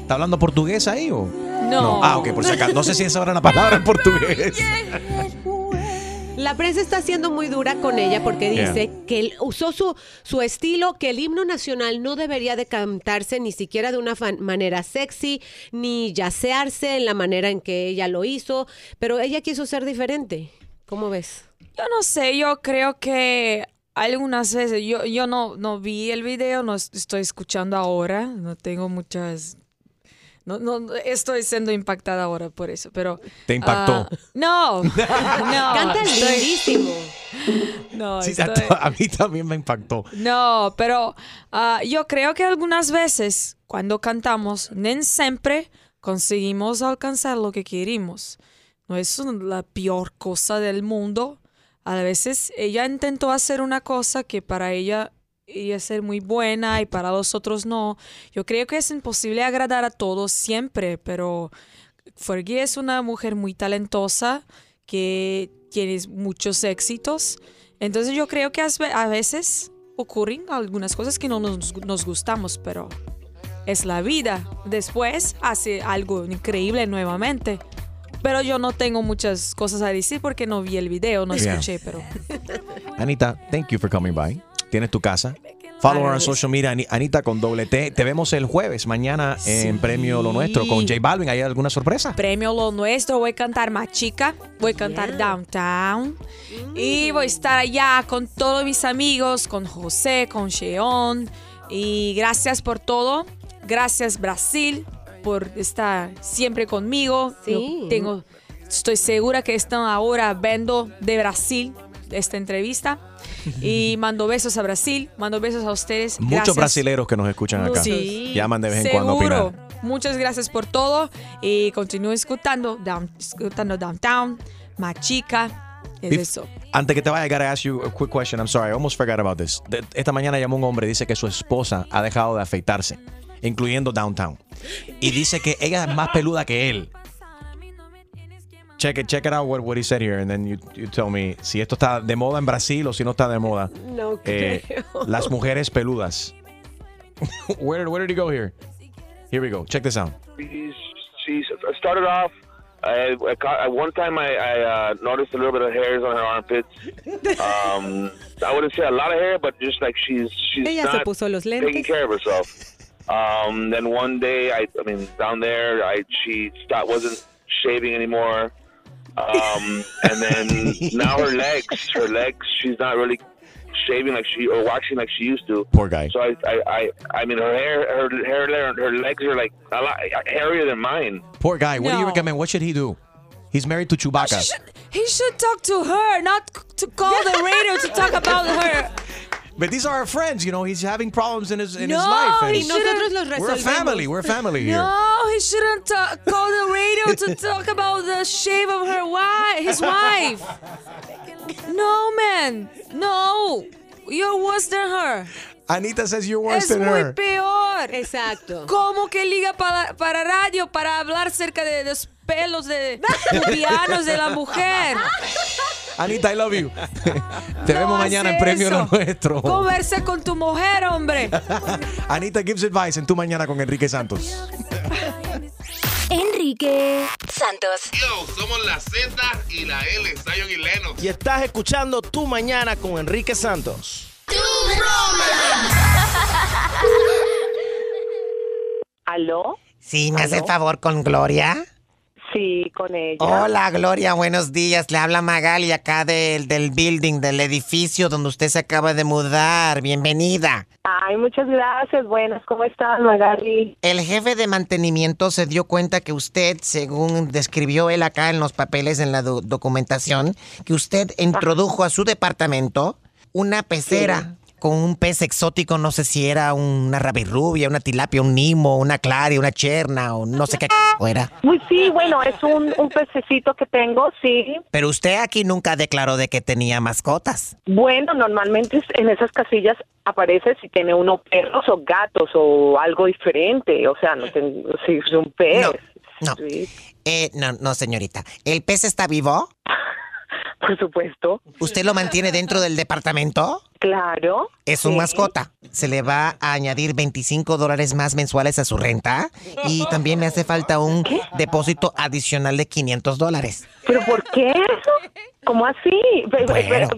¿Está hablando portugués ahí o? No. Ah, ok, por si acaso. No sé si esa era una palabra en portugués. La prensa está siendo muy dura con ella porque Yeah. dice que él usó su, su estilo, que el himno nacional no debería de cantarse ni siquiera de una manera sexy, ni yacearse en la manera en que ella lo hizo, pero ella quiso ser diferente. ¿Cómo ves? Yo no sé, yo creo que algunas veces, yo, yo no, no vi el video, no es- estoy escuchando ahora, no tengo muchas... No, no, no estoy siendo impactada ahora por eso, pero... ¿Te impactó? ah, no, no. Canta estoy- lindísimo. No, Sí, estoy- a, a mí también me impactó. No, pero ah, yo creo que algunas veces cuando cantamos, no siempre conseguimos alcanzar lo que queremos. No es la peor cosa del mundo. A veces ella intentó hacer una cosa que para ella a ser muy buena y para los otros no. Yo creo que es imposible agradar a todos siempre, pero Fergie es una mujer muy talentosa que tiene muchos éxitos. Entonces yo creo que a veces ocurren algunas cosas que no nos, nos gustamos, pero es la vida. Después hace algo increíble nuevamente. Pero yo no tengo muchas cosas a decir porque no vi el video, no Yeah. escuché, pero... Anita, thank you for coming by. Tienes tu casa. Follow her on social media, Ani- Anita con doble T. Te vemos el jueves, mañana en Premio Lo Nuestro con J Balvin. ¿Hay alguna sorpresa? Premio Lo Nuestro, voy a cantar Machica, voy a cantar Downtown y voy a estar allá con todos mis amigos, con José, con Sheon y gracias por todo. Gracias Brasil por estar siempre conmigo. Sí. Yo tengo, estoy segura que están ahora viendo de Brasil esta entrevista y mando besos a Brasil, mando besos a ustedes. Muchos Gracias. brasileros que nos escuchan acá. Sí. Llaman de vez en cuando a Seguro. opinar. Muchas gracias por todo y continúe escuchando, down, escuchando Downtown, Machica. Es eso. Antes que te vaya, I gotta ask you a quick question. I'm sorry, I almost forgot about this. De- Esta mañana llamó un hombre y dice que su esposa ha dejado de afeitarse, incluyendo Downtown. Y dice que ella es más peluda que él. Check it, check it out what, what he said here, and then you, you tell me si esto está de moda en Brasil o si no está de moda. No Eh, creo. las mujeres peludas. where, did- where did he go here? Here we go. Check this out. She's, she's started off. I, I caught, at one time I, I uh, noticed a little bit of hairs on her armpits. Um, I wouldn't say a lot of hair, but just like she's she's Ella se not puso los taking care of herself. Um, then one day, I, I mean, down there, I she stopped wasn't shaving anymore. Um, and then now her legs, her legs, she's not really shaving like she or waxing like she used to. Poor guy. So I, I, I, I mean, her hair, her hair, her legs are like a lot hairier than mine. Poor guy. What do you No. recommend? What should he do? He's married to Chewbacca. He should, he should talk to her, not to call the radio to talk about her. But these are our friends, you know. He's having problems in his in his life. and he shouldn't- We're a family. We're a family here. No, he shouldn't ta- call the radio to talk about the shape of her wife, his wife. No, man. No. You're worse than her. Anita says you're worse es than muy peor. Exacto. ¿Cómo que liga para, para radio para hablar acerca de los pelos de pubianos de la mujer? Anita, I love you. Te No vemos mañana en Premio Lo. Nuestro. Conversa con tu mujer, hombre. Anita gives advice en tu mañana con Enrique Santos. Enrique Santos. Yo, somos la Z y la L, Zion y Leno. Y estás escuchando Tu Mañana con Enrique Santos. ¿Aló? Sí, me hace el ¿Aló? favor con Gloria. Sí, con ella. Hola, Gloria, buenos días. Le habla Magali acá del, del building, del edificio donde usted se acaba de mudar. Bienvenida. Ay, muchas gracias. Buenas, ¿cómo estás, Magali? El jefe de mantenimiento se dio cuenta que usted, según describió él acá en los papeles, en la do- documentación, que usted introdujo a su departamento una pecera con un pez exótico, no sé si era una rabirrubia, una tilapia, un nimo, una claria, una cherna o no sé qué era. Uy, sí, bueno, es un, un pececito que tengo, sí. Pero usted aquí nunca declaró de que tenía mascotas. Bueno, normalmente en esas casillas aparece si tiene uno perros o gatos o algo diferente. O sea, no tengo, si es un pez. No. Eh, no, no, señorita. ¿El pez está vivo? Por supuesto. ¿Usted lo mantiene dentro del departamento? Claro. Es su Sí. mascota. Se le va a añadir 25 dólares más mensuales a su renta. Y también me hace falta un depósito adicional de 500 dólares. ¿Pero por qué eso? ¿Cómo así? Bueno.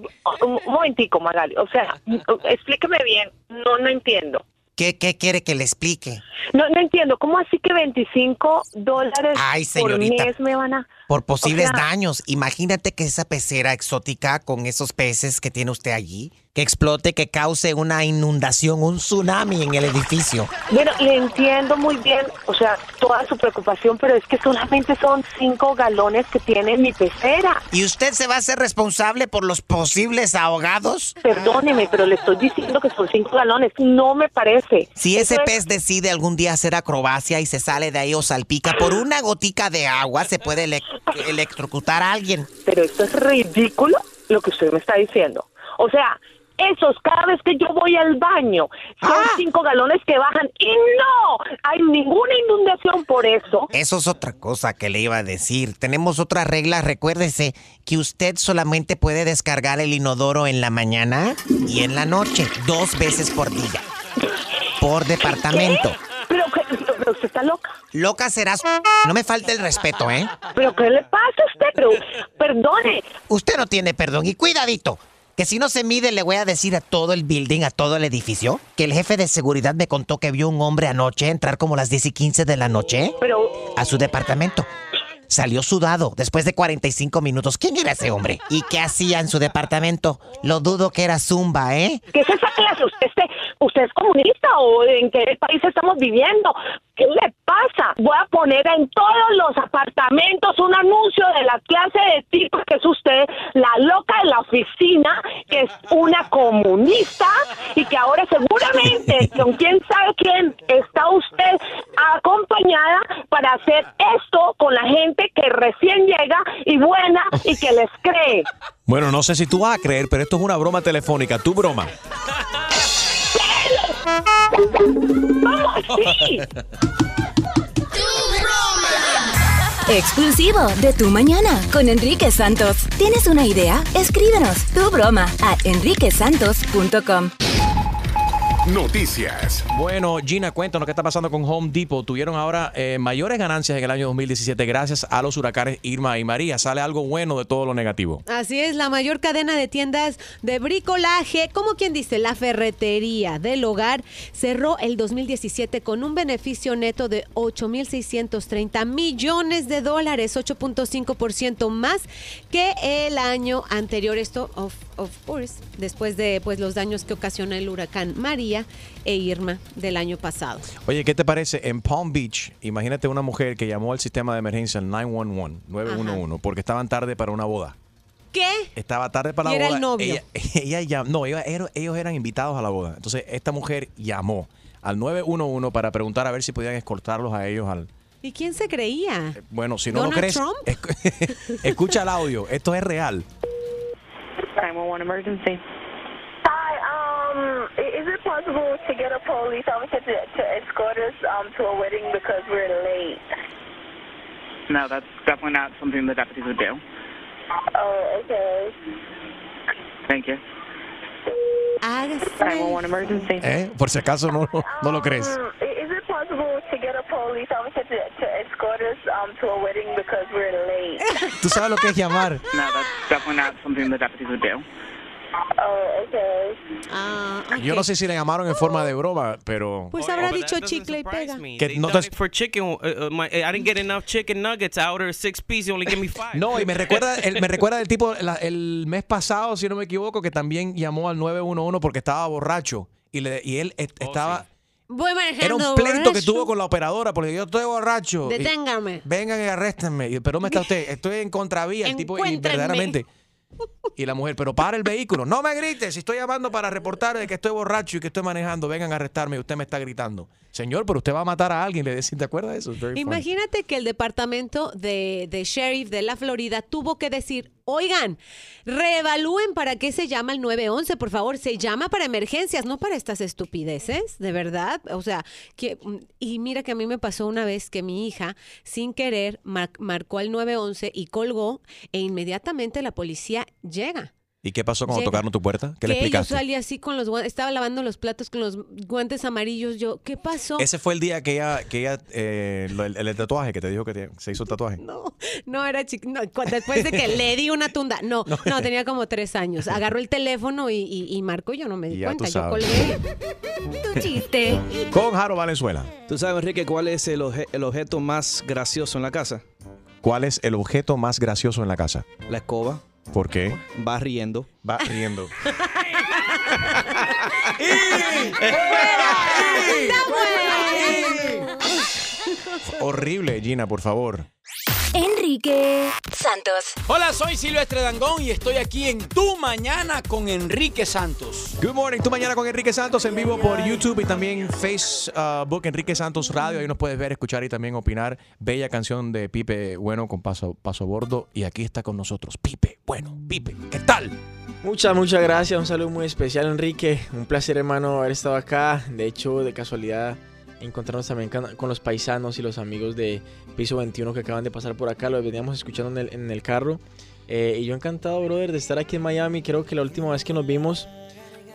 un momentico, Magali. O sea, explíqueme bien. No, no entiendo. ¿Qué, qué quiere que le explique? No, no entiendo. ¿Cómo así que 25 dólares Ay, por mes me van a...? Por posibles O sea- daños. Imagínate que esa pecera exótica con esos peces que tiene usted allí, que explote, que cause una inundación, un tsunami en el edificio. Bueno, le entiendo muy bien, o sea, toda su preocupación, pero es que solamente son 5 galones que tiene mi pecera. ¿Y usted se va a hacer responsable por los posibles ahogados? Perdóneme, pero le estoy diciendo que son 5 galones. No me parece. Si ese Eso es- pez decide algún día hacer acrobacia y se sale de ahí o salpica por una gotica de agua, se puede ele- electrocutar a alguien. Pero esto es ridículo lo que usted me está diciendo. O sea, esos cada vez que yo voy al baño son Ah. cinco galones que bajan y no hay ninguna inundación por eso. Eso es otra cosa que le iba a decir. Tenemos otra regla. Recuérdese que usted solamente puede descargar el inodoro en la mañana y en la noche, dos veces por día. Por departamento. Pero usted está loca. Loca serás. No me falte el respeto, ¿eh? ¿Pero qué le pasa a usted? Pero, perdone. Usted no tiene perdón. Y cuidadito. Que si no se mide, le voy a decir a todo el building, a todo el edificio, que el jefe de seguridad me contó que vio un hombre anoche entrar como las 10 y 15 de la noche Pero, a su departamento. Salió sudado después de 45 minutos. ¿Quién era ese hombre? ¿Y qué hacía en su departamento? Lo dudo que era Zumba, ¿eh? ¿qué es esa clase? ¿Usted, ¿Usted es comunista o en qué país estamos viviendo? ¿Qué le pasa? Voy a poner en todos los apartamentos un anuncio de la clase de tipo que es usted, la loca de la oficina, que es una comunista y que ahora seguramente con quién sabe quién está usted acompañada para hacer esto con la gente que recién llega y buena y que les cree. Bueno, no sé si tú vas a creer, pero esto es una broma telefónica. Tu broma. Exclusivo de Tu Mañana con Enrique Santos. ¿Tienes una idea? Escríbenos tu broma a enriquesantos.com. Noticias. Bueno, Gina, cuéntanos qué está pasando con Home Depot. Tuvieron ahora eh, mayores ganancias en el año 2017 gracias a los huracanes Irma y María. Sale algo bueno de todo lo negativo. Así es, la mayor cadena de tiendas de bricolaje, como quien dice, la ferretería del hogar, cerró el 2017 con un beneficio neto de 8.630 millones de dólares, 8.5% más que el año anterior. Esto, of, of course, después de pues, los daños que ocasiona el huracán María María e Irma del año pasado. Oye, ¿qué te parece? En Palm Beach, imagínate una mujer que llamó al sistema de emergencia al 911, 911, porque estaban tarde para una boda. ¿Qué? Estaba tarde para la Y era boda. el novio. Ella, ella llam- no, ella- ellos eran invitados a la boda. Entonces, esta mujer llamó al 911 para preguntar a ver si podían escoltarlos a ellos al... ¿Y quién se creía? Bueno, si no ¿Donald lo crees, Trump? escucha el audio. Esto es real. 911 emergency. Hi, um, possible to get a police officer to, to escort us um, to a wedding because we're late? No, that's definitely not something the deputies would do. Oh, okay. Thank you. 911 emergency. ¿Eh? Por si acaso no, no lo crees. Um, is it possible to get a police officer to, to escort us um, to a wedding because we're late? Tú sabes lo que es llamar. No, that's definitely not something the deputies would do. Oh, okay. Ah, Yo no sé si le llamaron en forma de broma, pero... Pues Oh, habrá dicho chicle y pega. Que no done te- it for chicken. Uh, uh, my, I didn't get enough chicken nuggets. I ordered six piece. You only give me five. No, y me recuerda, el, me recuerda del tipo la- el mes pasado, si no me equivoco, que también llamó al 911 porque estaba borracho y, le, y él est- estaba... Voy manejando. Era un pleito que borracho. tuvo con la operadora porque yo estoy borracho. y- Deténgame. vengan y arréstenme. Y, Pero ¿dónde está usted? Estoy en contravía. El tipo, y Encuéntrenme. verdaderamente. Y la mujer, pero para el vehículo. No me grites. Si estoy llamando para reportar de que estoy borracho y que estoy manejando, vengan a arrestarme y usted me está gritando. Señor, pero usted va a matar a alguien. Le decía, ¿te acuerdas de eso? Imagínate que el departamento de, de sheriff de la Florida tuvo que decir, oigan, reevalúen para qué se llama el 911, por favor, se llama para emergencias, no para estas estupideces, de verdad. O sea, que, y mira que a mí me pasó una vez que mi hija, sin querer, mar- marcó al 911 y colgó e inmediatamente la policía llega. ¿Y qué pasó cuando Llega. tocaron tu puerta? ¿Qué le que yo explicaste? salí así con los guantes, estaba lavando los platos con los guantes amarillos, yo, ¿qué pasó? Ese fue el día que ella, que ella eh, el, el tatuaje, que te dijo que te- se hizo el tatuaje. No, no era chico. no, después de que le di una tunda. No, no, tenía como tres años. Agarró el teléfono y, y, y marcó. Yo no me di Ya tú cuenta. Yo colgué. Tu chiste. Con Jaro Valenzuela. ¿Tú sabes, Enrique, cuál es el, obje- el objeto más gracioso en la casa? ¿Cuál es el objeto más gracioso en la casa? La escoba. ¿Por qué? Va riendo. Va riendo. Horrible, Gina, por favor. Enrique Santos. Hola, soy Silvestre Dangón y estoy aquí en Tu Mañana con Enrique Santos. Good morning, tú mañana con Enrique Santos en vivo por YouTube y también Facebook, Enrique Santos Radio. Ahí nos puedes ver, escuchar y también opinar. Bella canción de Pipe Bueno con Paso, Paso Bordo. Y aquí está con nosotros Pipe Bueno. Pipe, ¿qué tal? Muchas, muchas gracias. Un saludo muy especial, Enrique. Un placer, hermano, haber estado acá. De hecho, de casualidad, encontrarnos también con los paisanos y los amigos de Piso 21 que acaban de pasar por acá. Los veníamos escuchando en el, en el carro. Eh, y yo encantado, brother, de estar aquí en Miami. Creo que la última vez que nos vimos,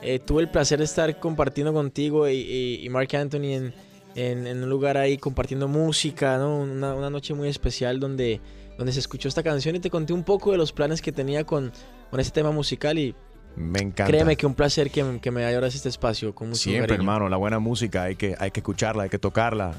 eh, tuve el placer de estar compartiendo contigo y, y- y Mark Anthony en, en- en un lugar ahí compartiendo música, ¿no? Una, una noche muy especial donde, donde se escuchó esta canción y te conté un poco de los planes que tenía con, con este tema musical y Me encanta. créeme que un placer que, que me hayas este espacio con mucho Siempre, cariño. hermano, la buena música hay que, hay que escucharla, hay que tocarla.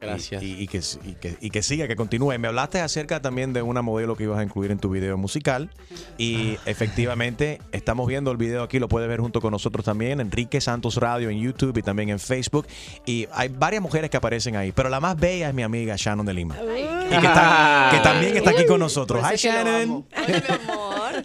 Gracias. Y, y- y que, y, que, y que siga, que continúe. Me hablaste acerca también de una modelo que ibas a incluir en tu video musical. Y efectivamente, estamos viendo el video aquí, lo puedes ver junto con nosotros también. Enrique Santos Radio en YouTube y también en Facebook. Y hay varias mujeres que aparecen ahí. Pero la más bella es mi amiga Shannon de Lima. Y que, está- que también está aquí con nosotros. Hi, Shannon.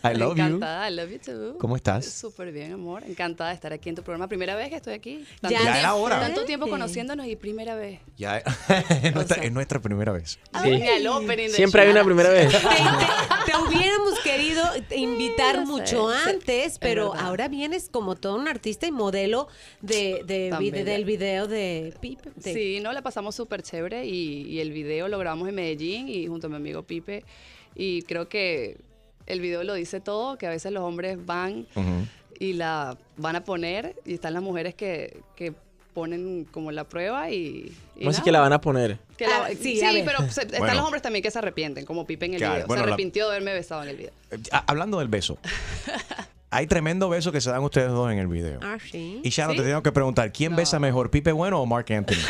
I love you. Encantada, I love you too. ¿Cómo estás? Súper bien, amor. Encantada de estar aquí en tu programa. Primera vez que estoy aquí. Ya Ya era hora. Tanto tiempo conociéndonos y primera vez. Ya, es, nuestra, es nuestra primera vez. Opening de Siempre hay una primera vez. Te hubiéramos querido invitar sé, mucho sí, antes, es pero ahora vienes como todo un artista y modelo de, de vide- del video de Pipe. de- Sí, no, la pasamos súper chévere y, y el video lo grabamos en Medellín y junto a mi amigo Pipe. Y creo que el video lo dice todo, que a veces los hombres van y la van a poner y están las mujeres que, que ponen como la prueba y... y No sé que la van a poner. Que la- Ah, sí, sí, a ver. pero se- están Bueno. los hombres también que se arrepienten, como Pipe en el Claro, video. bueno, se la- arrepintió de haberme besado en el video. Ah, Hablando del beso. Hay tremendo beso que se dan ustedes dos en el video. Ah, sí. Y Shannon, ¿Sí? te tengo que preguntar, ¿quién besa mejor, Pipe Bueno o Mark Anthony?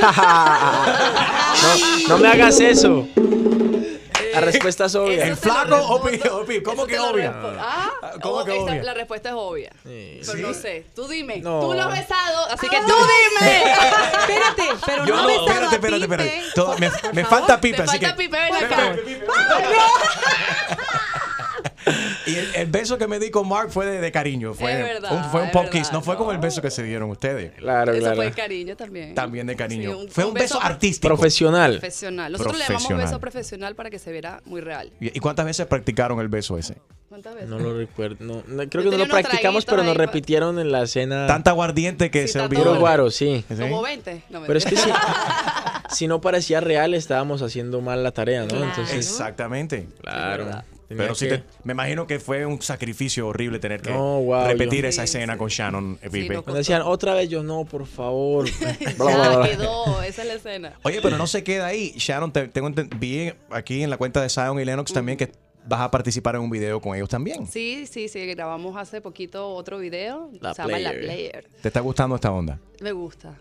No, no me hagas eso. Respuesta es obvia. ¿El flaco o Pi? o Pi? ¿Cómo que obvia? Ah, ¿Cómo que esta- obvia? La respuesta es obvia. Pero no sé. Tú dime. No. Tú lo has besado, así que Ah. tú dime. Espérate, pero Yo no, no, besado espérate, espérate, espérate. Me, me falta Pipe, así falta que. Pipe, ven acá. Y el, el beso que me di con Mark fue de, de cariño. Fue, Es verdad, un, fue un es pop verdad, kiss, no fue como el beso que se dieron ustedes. Claro, Eso fue cariño también. También de cariño. Sí, un- fue un, un beso, beso artístico. Profesional. Profesional. Nosotros le llamamos Profesional. beso profesional para que se viera muy real. ¿Y y cuántas veces practicaron el beso ese? ¿Cuántas veces? No lo recuerdo. No, no, creo Yo que no lo practicamos, pero nos repitieron en la cena. Tanta aguardiente que se olvidó. Puro guaro, sí. Como 20. No, Pero es que si, no parecía real, estábamos haciendo mal la tarea, ¿no? Entonces, Exactamente. claro. Tenía Pero sí, que- te- me imagino que fue un sacrificio horrible tener que No, wow, repetir yo- esa escena con Shannon, eh. Cuando decían otra vez, yo no, por favor. Ya Bla, bla, bla. quedó, esa es la escena. Oye, pero no se queda ahí. Shannon, te- tengo vi aquí en la cuenta de Zion y Lennox también que vas a participar en un video con ellos también. Sí, sí, sí, grabamos hace poquito otro video. La se llama La. Player. ¿Te está gustando esta onda? Me gusta.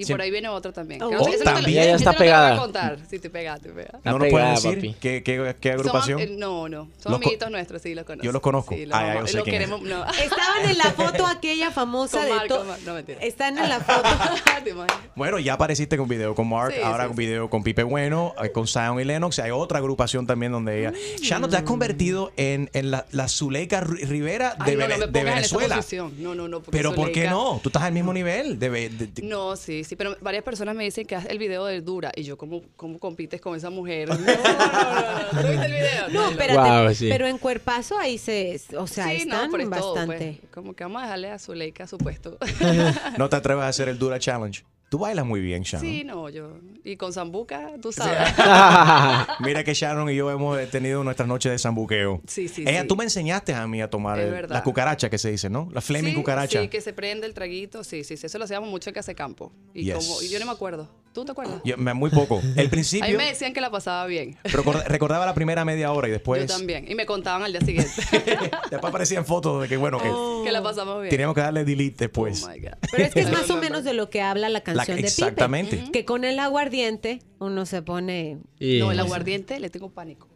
Y Sí. por ahí viene otro también. Oh, Que no no te también. Ya está no te lo voy a pegada. contar. ¿No nos pegada, puedes decir papi. qué, qué- qué Son- agrupación? eh, no, no. Son Los amiguitos nuestros, sí, los conozco. Yo los conozco. Sí, los Ah, ya, vamos- yo sé los quién es. queremos. No. Estaban en la foto aquella famosa Con de todo. No, mentira. Están en la foto. Bueno, ya apareciste con video con Mark, Sí, ahora sí, un video con Pipe Bueno, eh, con Zion y Lennox. Hay otra agrupación también donde ella. Mm. Shannon te has convertido en, en la, la Zuleika Ri- Rivera de, Ay, no, Vene- no me de pongas en esa Venezuela. No, no, no. Pero ¿por qué no? Tú estás al mismo nivel. De, de- de- No, sí, sí, pero varias personas me dicen que haz el video de Dura y yo, ¿cómo, cómo compites con esa mujer? No, no, no, no, ¿tú viste el video? No, espérate. Wow, sí. Pero en cuerpazo ahí se. O sea, sí, están eso, bastante. pues, como que vamos a dejarle a Zuleika su puesto. no te atreves a hacer el Dura Challenge. Tú bailas muy bien, Shannon. sí, no, yo. Y con Zambuca, tú sabes. Mira que Sharon y yo hemos tenido nuestras noches de zambuqueo. Sí, sí, Ella, sí. tú me enseñaste a mí a tomar el- la cucaracha que se dice, ¿no? La flaming sí, cucaracha. Sí, que se prende el traguito. Sí, sí, sí. Eso lo hacíamos mucho en Casa de Campo. Y, Yes. como, y yo no me acuerdo. ¿Tú te acuerdas? Yo- me- muy poco. El A mí principio, me decían que la pasaba bien. record- recordaba la primera media hora y después, Yo también. Y me contaban al día siguiente después aparecían fotos de que, bueno, que que la pasamos bien. teníamos que darle delete después. Pero es que es más o menos de lo que habla la canción de Pipe. exactamente. Que con el aguardiente uno se pone. Y- No, el aguardiente le tengo pánico.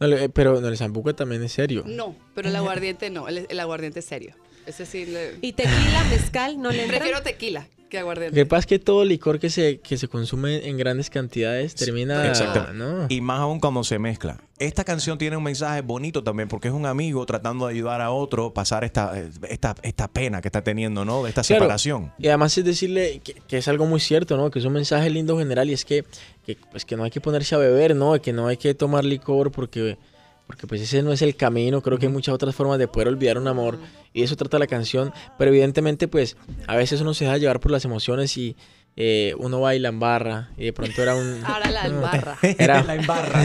No, le- eh, pero no, el zambuca también es serio. No, pero el aguardiente no. El, el aguardiente es serio. Ese sí le... Y tequila, mezcal, no le entra. Prefiero tequila que Lo aguardiente. que pasa es que todo licor que se, que se consume en grandes cantidades termina... Exacto. ¿no? Y más aún cuando se mezcla. Esta canción tiene un mensaje bonito también porque es un amigo tratando de ayudar a otro a pasar esta, esta, esta pena que está teniendo, ¿no? De esta Claro. separación. Y además es decirle que, que es algo muy cierto, ¿no? Que es un mensaje lindo general y es que, que, pues, que no hay que ponerse a beber, ¿no? Que no hay que tomar licor porque, porque pues ese no es el camino. Creo que hay muchas otras formas de poder olvidar un amor y eso trata la canción. Pero evidentemente pues a veces uno se deja llevar por las emociones y eh, uno baila en barra y de pronto era un... Ahora la embarra. Era, La embarra.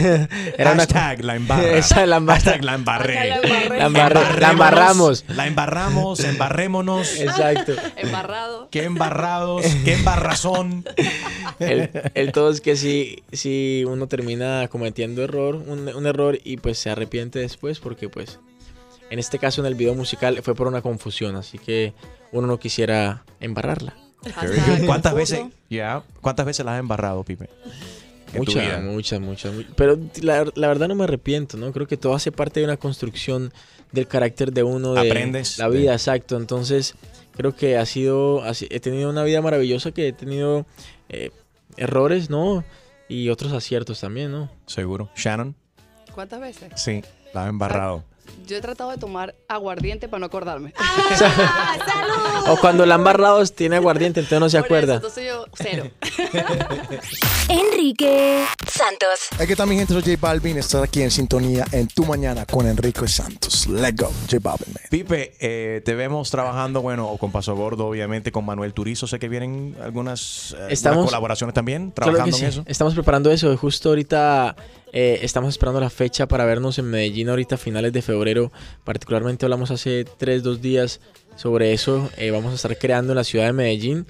era una- Hashtag la embarra. Esa, la embarra. Hashtag la embarré. La embarra- embarramos. La embarramos, embarrémonos. Exacto. Embarrado. Qué embarrados, qué embarrazón. El, el todo es que si, si uno termina cometiendo error, un, un error y pues se arrepiente después porque pues en este caso en el video musical fue por una confusión, así que uno no quisiera embarrarla. ¿Cuántas veces, ya, ¿Cuántas veces las has embarrado, Pipe? Muchas, muchas, muchas, mu- Pero la, la verdad no me arrepiento, ¿no? Creo que todo hace parte de una construcción del carácter de uno, de Aprendes la de- vida, exacto. Entonces, creo que ha sido, ha he tenido una vida maravillosa, que he tenido eh, errores, ¿no? Y otros aciertos también, ¿no? Seguro. Shannon, ¿Cuántas veces? sí, la has embarrado. Yo he tratado de tomar aguardiente para no acordarme. O cuando la han barrado tiene aguardiente, entonces no se Por eso, acuerda. entonces yo, cero. Enrique Santos. ¿Qué tal mi gente? Soy J Balvin. Estás aquí en sintonía en Tu Mañana con Enrique Santos. Let's go, J Balvin, man. Pipe, eh, te vemos trabajando, bueno, con Paso Gordo, obviamente, con Manuel Turizo. Sé que vienen algunas, eh, Estamos- colaboraciones también, Claro que trabajando sí. en eso. Estamos preparando eso. Justo ahorita eh, estamos esperando la fecha para vernos en Medellín ahorita a finales de febrero. Particularmente hablamos hace 3, 2 días sobre eso. Eh, vamos a estar creando en la ciudad de Medellín.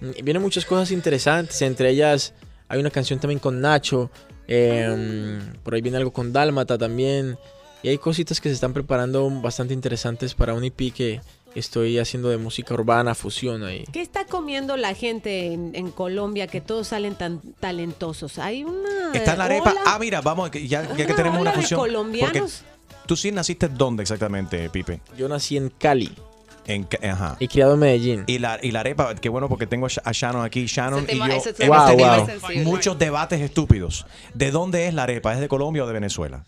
Mm, Vienen muchas cosas interesantes. Entre ellas hay una canción también con Nacho. eh, por ahí viene algo con Dálmata también. Y hay cositas que se están preparando bastante interesantes para un EP que, Estoy haciendo de música urbana, fusión ahí. ¿Qué está comiendo la gente en, en Colombia que todos salen tan talentosos? Hay una. Está en la arepa. ola- Ah, mira, vamos, ya, ya que tenemos una fusión. colombianos. porque Tú sí naciste dónde exactamente, Pipe? Yo nací en Cali. En, ajá. Y criado en Medellín. Y la, y la arepa, qué bueno porque tengo a Shannon aquí. Shannon y yo hemos es tenido wow. muchos debates estúpidos. ¿De dónde es la arepa? ¿Es de Colombia o de Venezuela?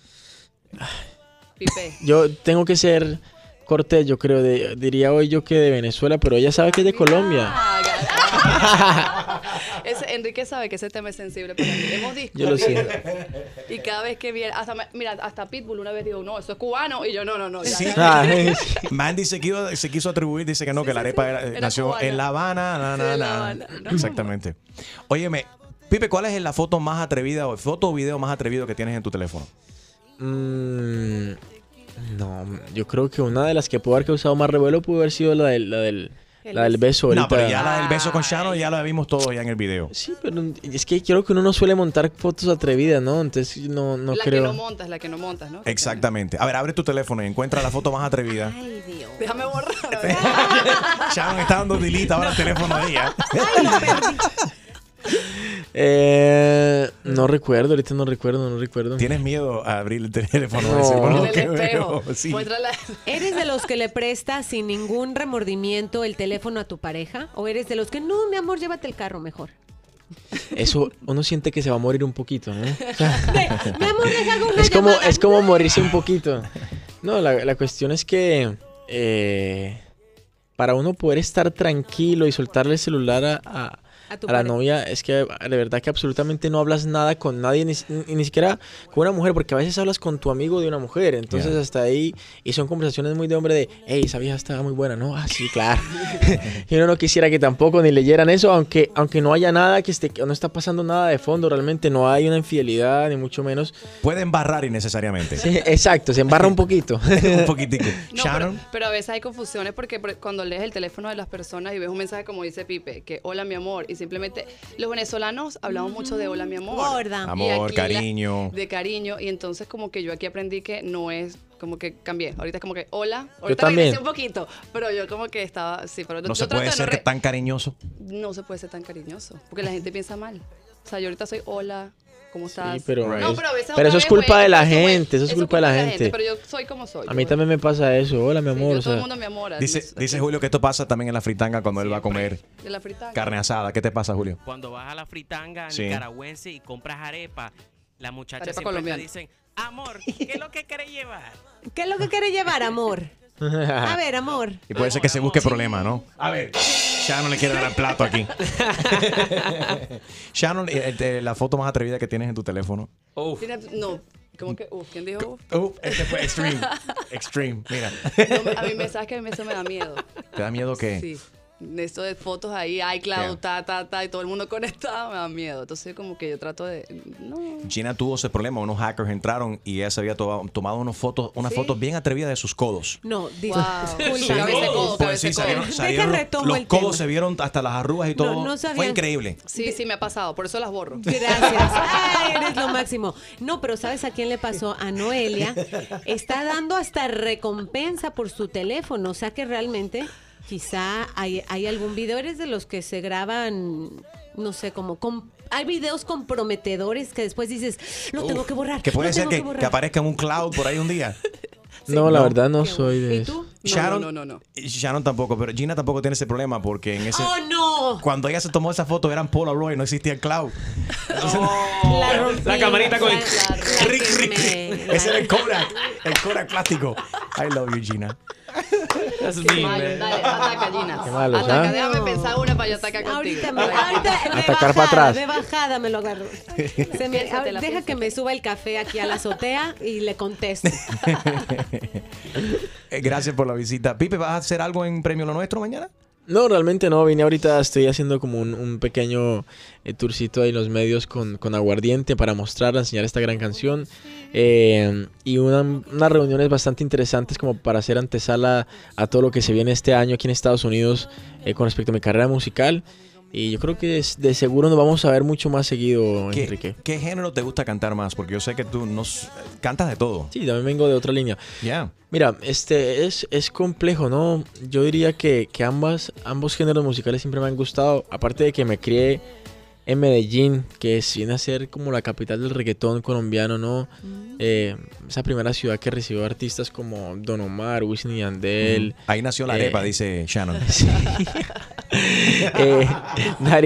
Pipe. Yo tengo que ser cortés, yo creo. de- diría hoy yo que de Venezuela, pero ella sabe que es de Colombia. Enrique sabe que ese tema es sensible para mí. Hemos discutido. Yo lo sé. Y cada vez que viene, hasta, mira, hasta Pitbull una vez dijo, no, eso es cubano. Y yo, no, no, no. ya, Sí. ya. Ah, Mandy se quiso, se quiso atribuir, dice que no, que la arepa era- Era nació cubana. en La Habana. na, na, en La na. Habana, no. Exactamente. Óyeme, Pipe, ¿cuál es la foto más atrevida o foto o video más atrevido que tienes en tu teléfono? Mm, no, yo creo que una de las que pudo haber causado más revuelo pudo haber sido la del, la del, la del beso. No, pero ya la del beso con Shannon ya la vimos todos ya en el video. Sí, pero es que creo que uno no suele montar fotos atrevidas, ¿no? Entonces no, no la creo. que no montas, la que no montas, ¿no? Exactamente. A ver, abre tu teléfono y encuentra la foto más atrevida. Déjame borrar. Shannon está dando delete ahora el teléfono de ella. Eh, no recuerdo, ahorita no recuerdo, no recuerdo. ¿Tienes miedo a abrir el teléfono? No. Decir, bueno, En lo el que espejo. veo, sí. ¿Eres de los que le prestas sin ningún remordimiento el teléfono a tu pareja? ¿O eres de los que, no, mi amor, llévate el carro mejor? Eso uno siente que se va a morir un poquito, ¿no? Mi amor, les hago una es como llamada. es como morirse un poquito. No, la, la cuestión es que eh, para uno poder estar tranquilo y soltarle el celular a, a- A tu a la novia, es que de verdad que absolutamente no hablas nada con nadie, ni, ni- ni siquiera con una mujer, porque a veces hablas con tu amigo de una mujer, entonces hasta ahí, y son conversaciones muy de hombre de, hey, esa vieja estaba muy buena, ¿no? Ah, sí, claro. y uno no quisiera que tampoco ni leyeran eso, aunque, aunque no haya nada que esté, que no está pasando nada de fondo, realmente no hay una infidelidad, ni mucho menos. Puede embarrar innecesariamente. Sí, exacto, se embarra un poquito. un poquitico. No, pero, pero a veces hay confusiones porque por- cuando lees el teléfono de las personas y ves un mensaje como dice Pipe, que hola mi amor, y simplemente los venezolanos hablamos mucho de hola mi amor. Gorda. Amor, la- cariño. de cariño, y entonces como que yo aquí aprendí que no es como que cambié. Ahorita es como que hola. Ahorita también. regresé un poquito, pero yo como que estaba, sí, pero No yo se puede de ser tan cariñoso. no se puede ser tan cariñoso, porque la gente piensa mal. O sea, yo ahorita soy hola, ¿cómo estás? pero, no, es- pero a veces pero otra eso es culpa de la gente, eso es culpa de la gente. Pero yo soy como soy. A mí también me pasa eso. Hola, mi amor. yo o todo el sea, mundo me amora. Dice, dice Julio que esto pasa también en la fritanga cuando él va a comer De la fritanga. carne asada. ¿Qué te pasa, Julio? Cuando vas a la fritanga Sí. nicaragüense y compras arepa, las muchachas Arepa siempre colombiana. te dicen, amor, ¿qué es lo que querés llevar? ¿Qué es lo que quiere llevar, amor? A ver, amor. Y puede ser que se busque problema, ¿no? A ver, Shannon le quiere dar el plato aquí. Shannon, eh, eh, la foto más atrevida que tienes en tu teléfono. Tiene- No, como que, uf, ¿quién dijo uf? Uf, este fue extreme. Extreme, mira. No, me- a mí me sabes que a mí eso me da miedo. ¿Te da miedo que Sí. Esto de fotos ahí, iCloud, ¿Qué? ta, ta, ta, y todo el mundo conectado, me da miedo. Entonces, como que yo trato de. No. Gina tuvo ese problema? Unos hackers entraron y ella se había to- tomado unas fotos, unas ¿Sí? fotos bien atrevidas de sus codos. No, dice. Wow. Sí. Codo, Pues sí, salieron, salieron los, codos tema. se vieron hasta las arrugas y todo. no Fue sabían. increíble. Sí, sí, me ha pasado, por eso las borro. Gracias. Ay, eres lo máximo. No, pero ¿sabes a quién le pasó? A Noelia. Está dando hasta recompensa por su teléfono. O sea que realmente quizá hay, hay algún video. Eres de los que se graban, no sé, como... com- hay videos comprometedores que después dices, lo tengo que borrar. Que puede ser que, borrar". que aparezca en un cloud por ahí un día. no, la ¿no? verdad no soy de eso. Sharon, no, no, no. Sharon tampoco, pero Gina tampoco tiene ese problema porque en ese... ¡Oh, no! Cuando ella se tomó esa foto eran Polaroid, no existía el cloud. La, rompí, La camarita con el- la- la Rick, Rick. quemé. Ese era el Kodak, el Kodak plástico. I love you, Gina. Qué malo, dale, ataca, Gina. Qué malos, Ataca, ¿ah? déjame pensar una para yo atacar contigo. Ahorita, me, ahorita de Atacar para bajada, atrás. de bajada me lo agarro. Se me- Piénsatela, deja que me suba el café aquí a la azotea y le contesto. Eh, Gracias por la visita. Pipe, ¿vas a hacer algo en Premio Lo Nuestro mañana? No, realmente no. Vine ahorita, estoy haciendo como un, un pequeño eh, tourcito ahí en los medios con, con Aguardiente para mostrar, enseñar esta gran canción. Eh, y una- unas reuniones bastante interesantes como para hacer antesala a todo lo que se viene este año aquí en Estados Unidos eh, con respecto a mi carrera musical. Y yo creo que es- de seguro nos vamos a ver mucho más seguido, ¿Qué, Enrique. qué género te gusta cantar más? Porque yo sé que tú nos cantas de todo. Sí, también vengo de otra línea. Ya. Mira, este es, es complejo, ¿no? Yo diría que, que ambas, ambos géneros musicales siempre me han gustado. Aparte de que me crié en Medellín, que es, viene a ser como la capital del reggaetón colombiano, ¿no? Eh, esa primera ciudad que recibió artistas como Don Omar, Wisin y Yandel. Ahí nació la eh, arepa, dice Shannon. eh,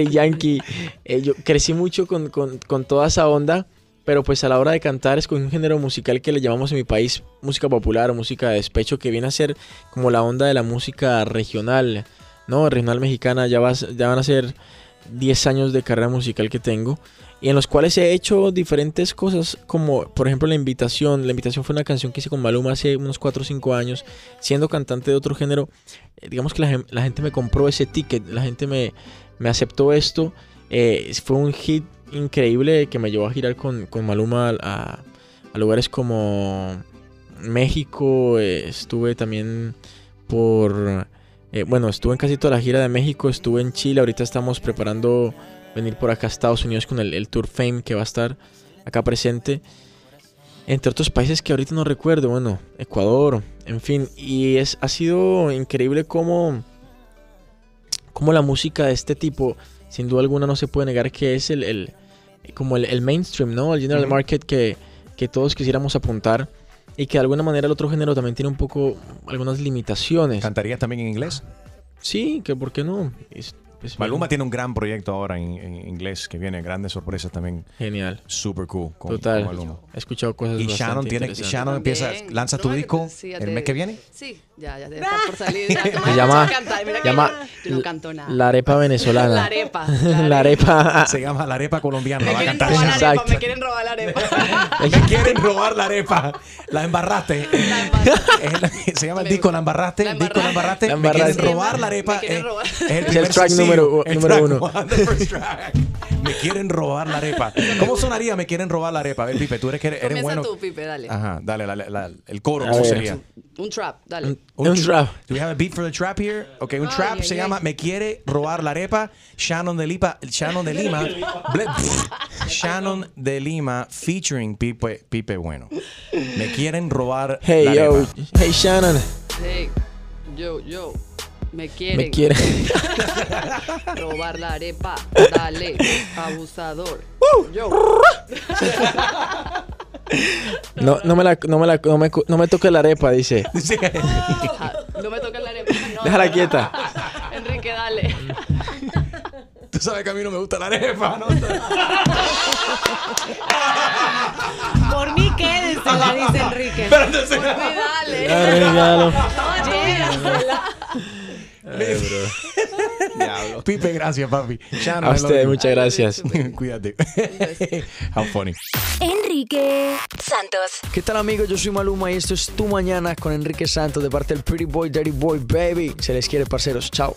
Yankee. Eh, yo crecí mucho con, con- con toda esa onda, pero pues a la hora de cantar es con un género musical que le llamamos en mi país música popular o música de despecho, que viene a ser como la onda de la música regional, ¿no? Regional mexicana, ya, vas, ya van a ser 10 años de carrera musical que tengo. Y en los cuales he hecho diferentes cosas, como por ejemplo La Invitación. La Invitación fue una canción que hice con Maluma hace unos 4 o 5 años, siendo cantante de otro género eh, digamos que la, gen- la gente me compró ese ticket, la gente me, me aceptó esto. eh, fue un hit increíble que me llevó a girar con, con Maluma a, a lugares como México. eh, estuve también por... bueno, estuve en casi toda la gira de México, estuve en Chile, ahorita estamos preparando venir por acá a Estados Unidos con el, el Tour Fame que va a estar acá presente. Entre otros países que ahorita no recuerdo, bueno, Ecuador, en fin. Y es, ha sido increíble cómo, cómo la música de este tipo, sin duda alguna, no se puede negar que es el, el- como el, el mainstream, ¿no? El general market que, que todos quisiéramos apuntar. Y que de alguna manera el otro género también tiene un poco algunas limitaciones. ¿Cantarías también en inglés? Sí, que por qué no. Es- pues, Maluma tiene un gran proyecto ahora en, en inglés que viene, grandes sorpresas también. Genial. Super cool. Con, Total. con Maluma. He escuchado cosas Y Shannon tiene. Shannon empieza, También. lanza tu disco sí, el te- mes que viene. Sí, ya, ya estar por salir. Ya, Se llama, a cantar, mira que llama yo no canto nada. La arepa venezolana. La arepa, La arepa. Se llama La Arepa Colombiana. Me a quieren cantar robar la arepa, me quieren robar la arepa. Me quieren robar la arepa. La embarraste. Se llama el disco La embarraste. El disco La embarraste. La Me quieren embarraste. robar la arepa. Me quieren Es, el, Es el primer número- el número track uno. one, the first track. Me quieren robar la arepa. ¿Cómo sonaría Me quieren robar la arepa? A ver, Pipe, tú eres, que eres, bueno. tú, Pipe, dale. Ajá, dale, la- la- el coro, ¿cómo sería? Un trap, dale. Un trap. Do we have a beat for the trap here? Ok, un trap se llama Me quiere robar la arepa. Shannon de Lima. Shannon de Lima. Ble- Shannon de Lima featuring Pipe, Pipe Bueno. Me quieren robar Hey, la yo. arepa. Hey, Shannon. Hey, yo, yo. Me quieren. Me quiere. robar la arepa. Dale, abusador. Yo. No, no me la, no me la, no me, no me toque la arepa, dice. Ah, No me toques la arepa. No, Déjala no. quieta. Enrique, dale. Tú sabes que a mí no me gusta la arepa, ¿no? Por mí quédense, la dice Enrique. Por mí, segundo. dale. Llévensela. Diablo. Pipe, gracias, papi. A ustedes, muchas gracias. Cuídate. How funny. Enrique Santos. ¿Qué tal amigos? Yo soy Maluma y esto es Tu Mañana con Enrique Santos de parte del Pretty Boy, Dirty Boy, Baby. Se les quiere, parceros. Chao.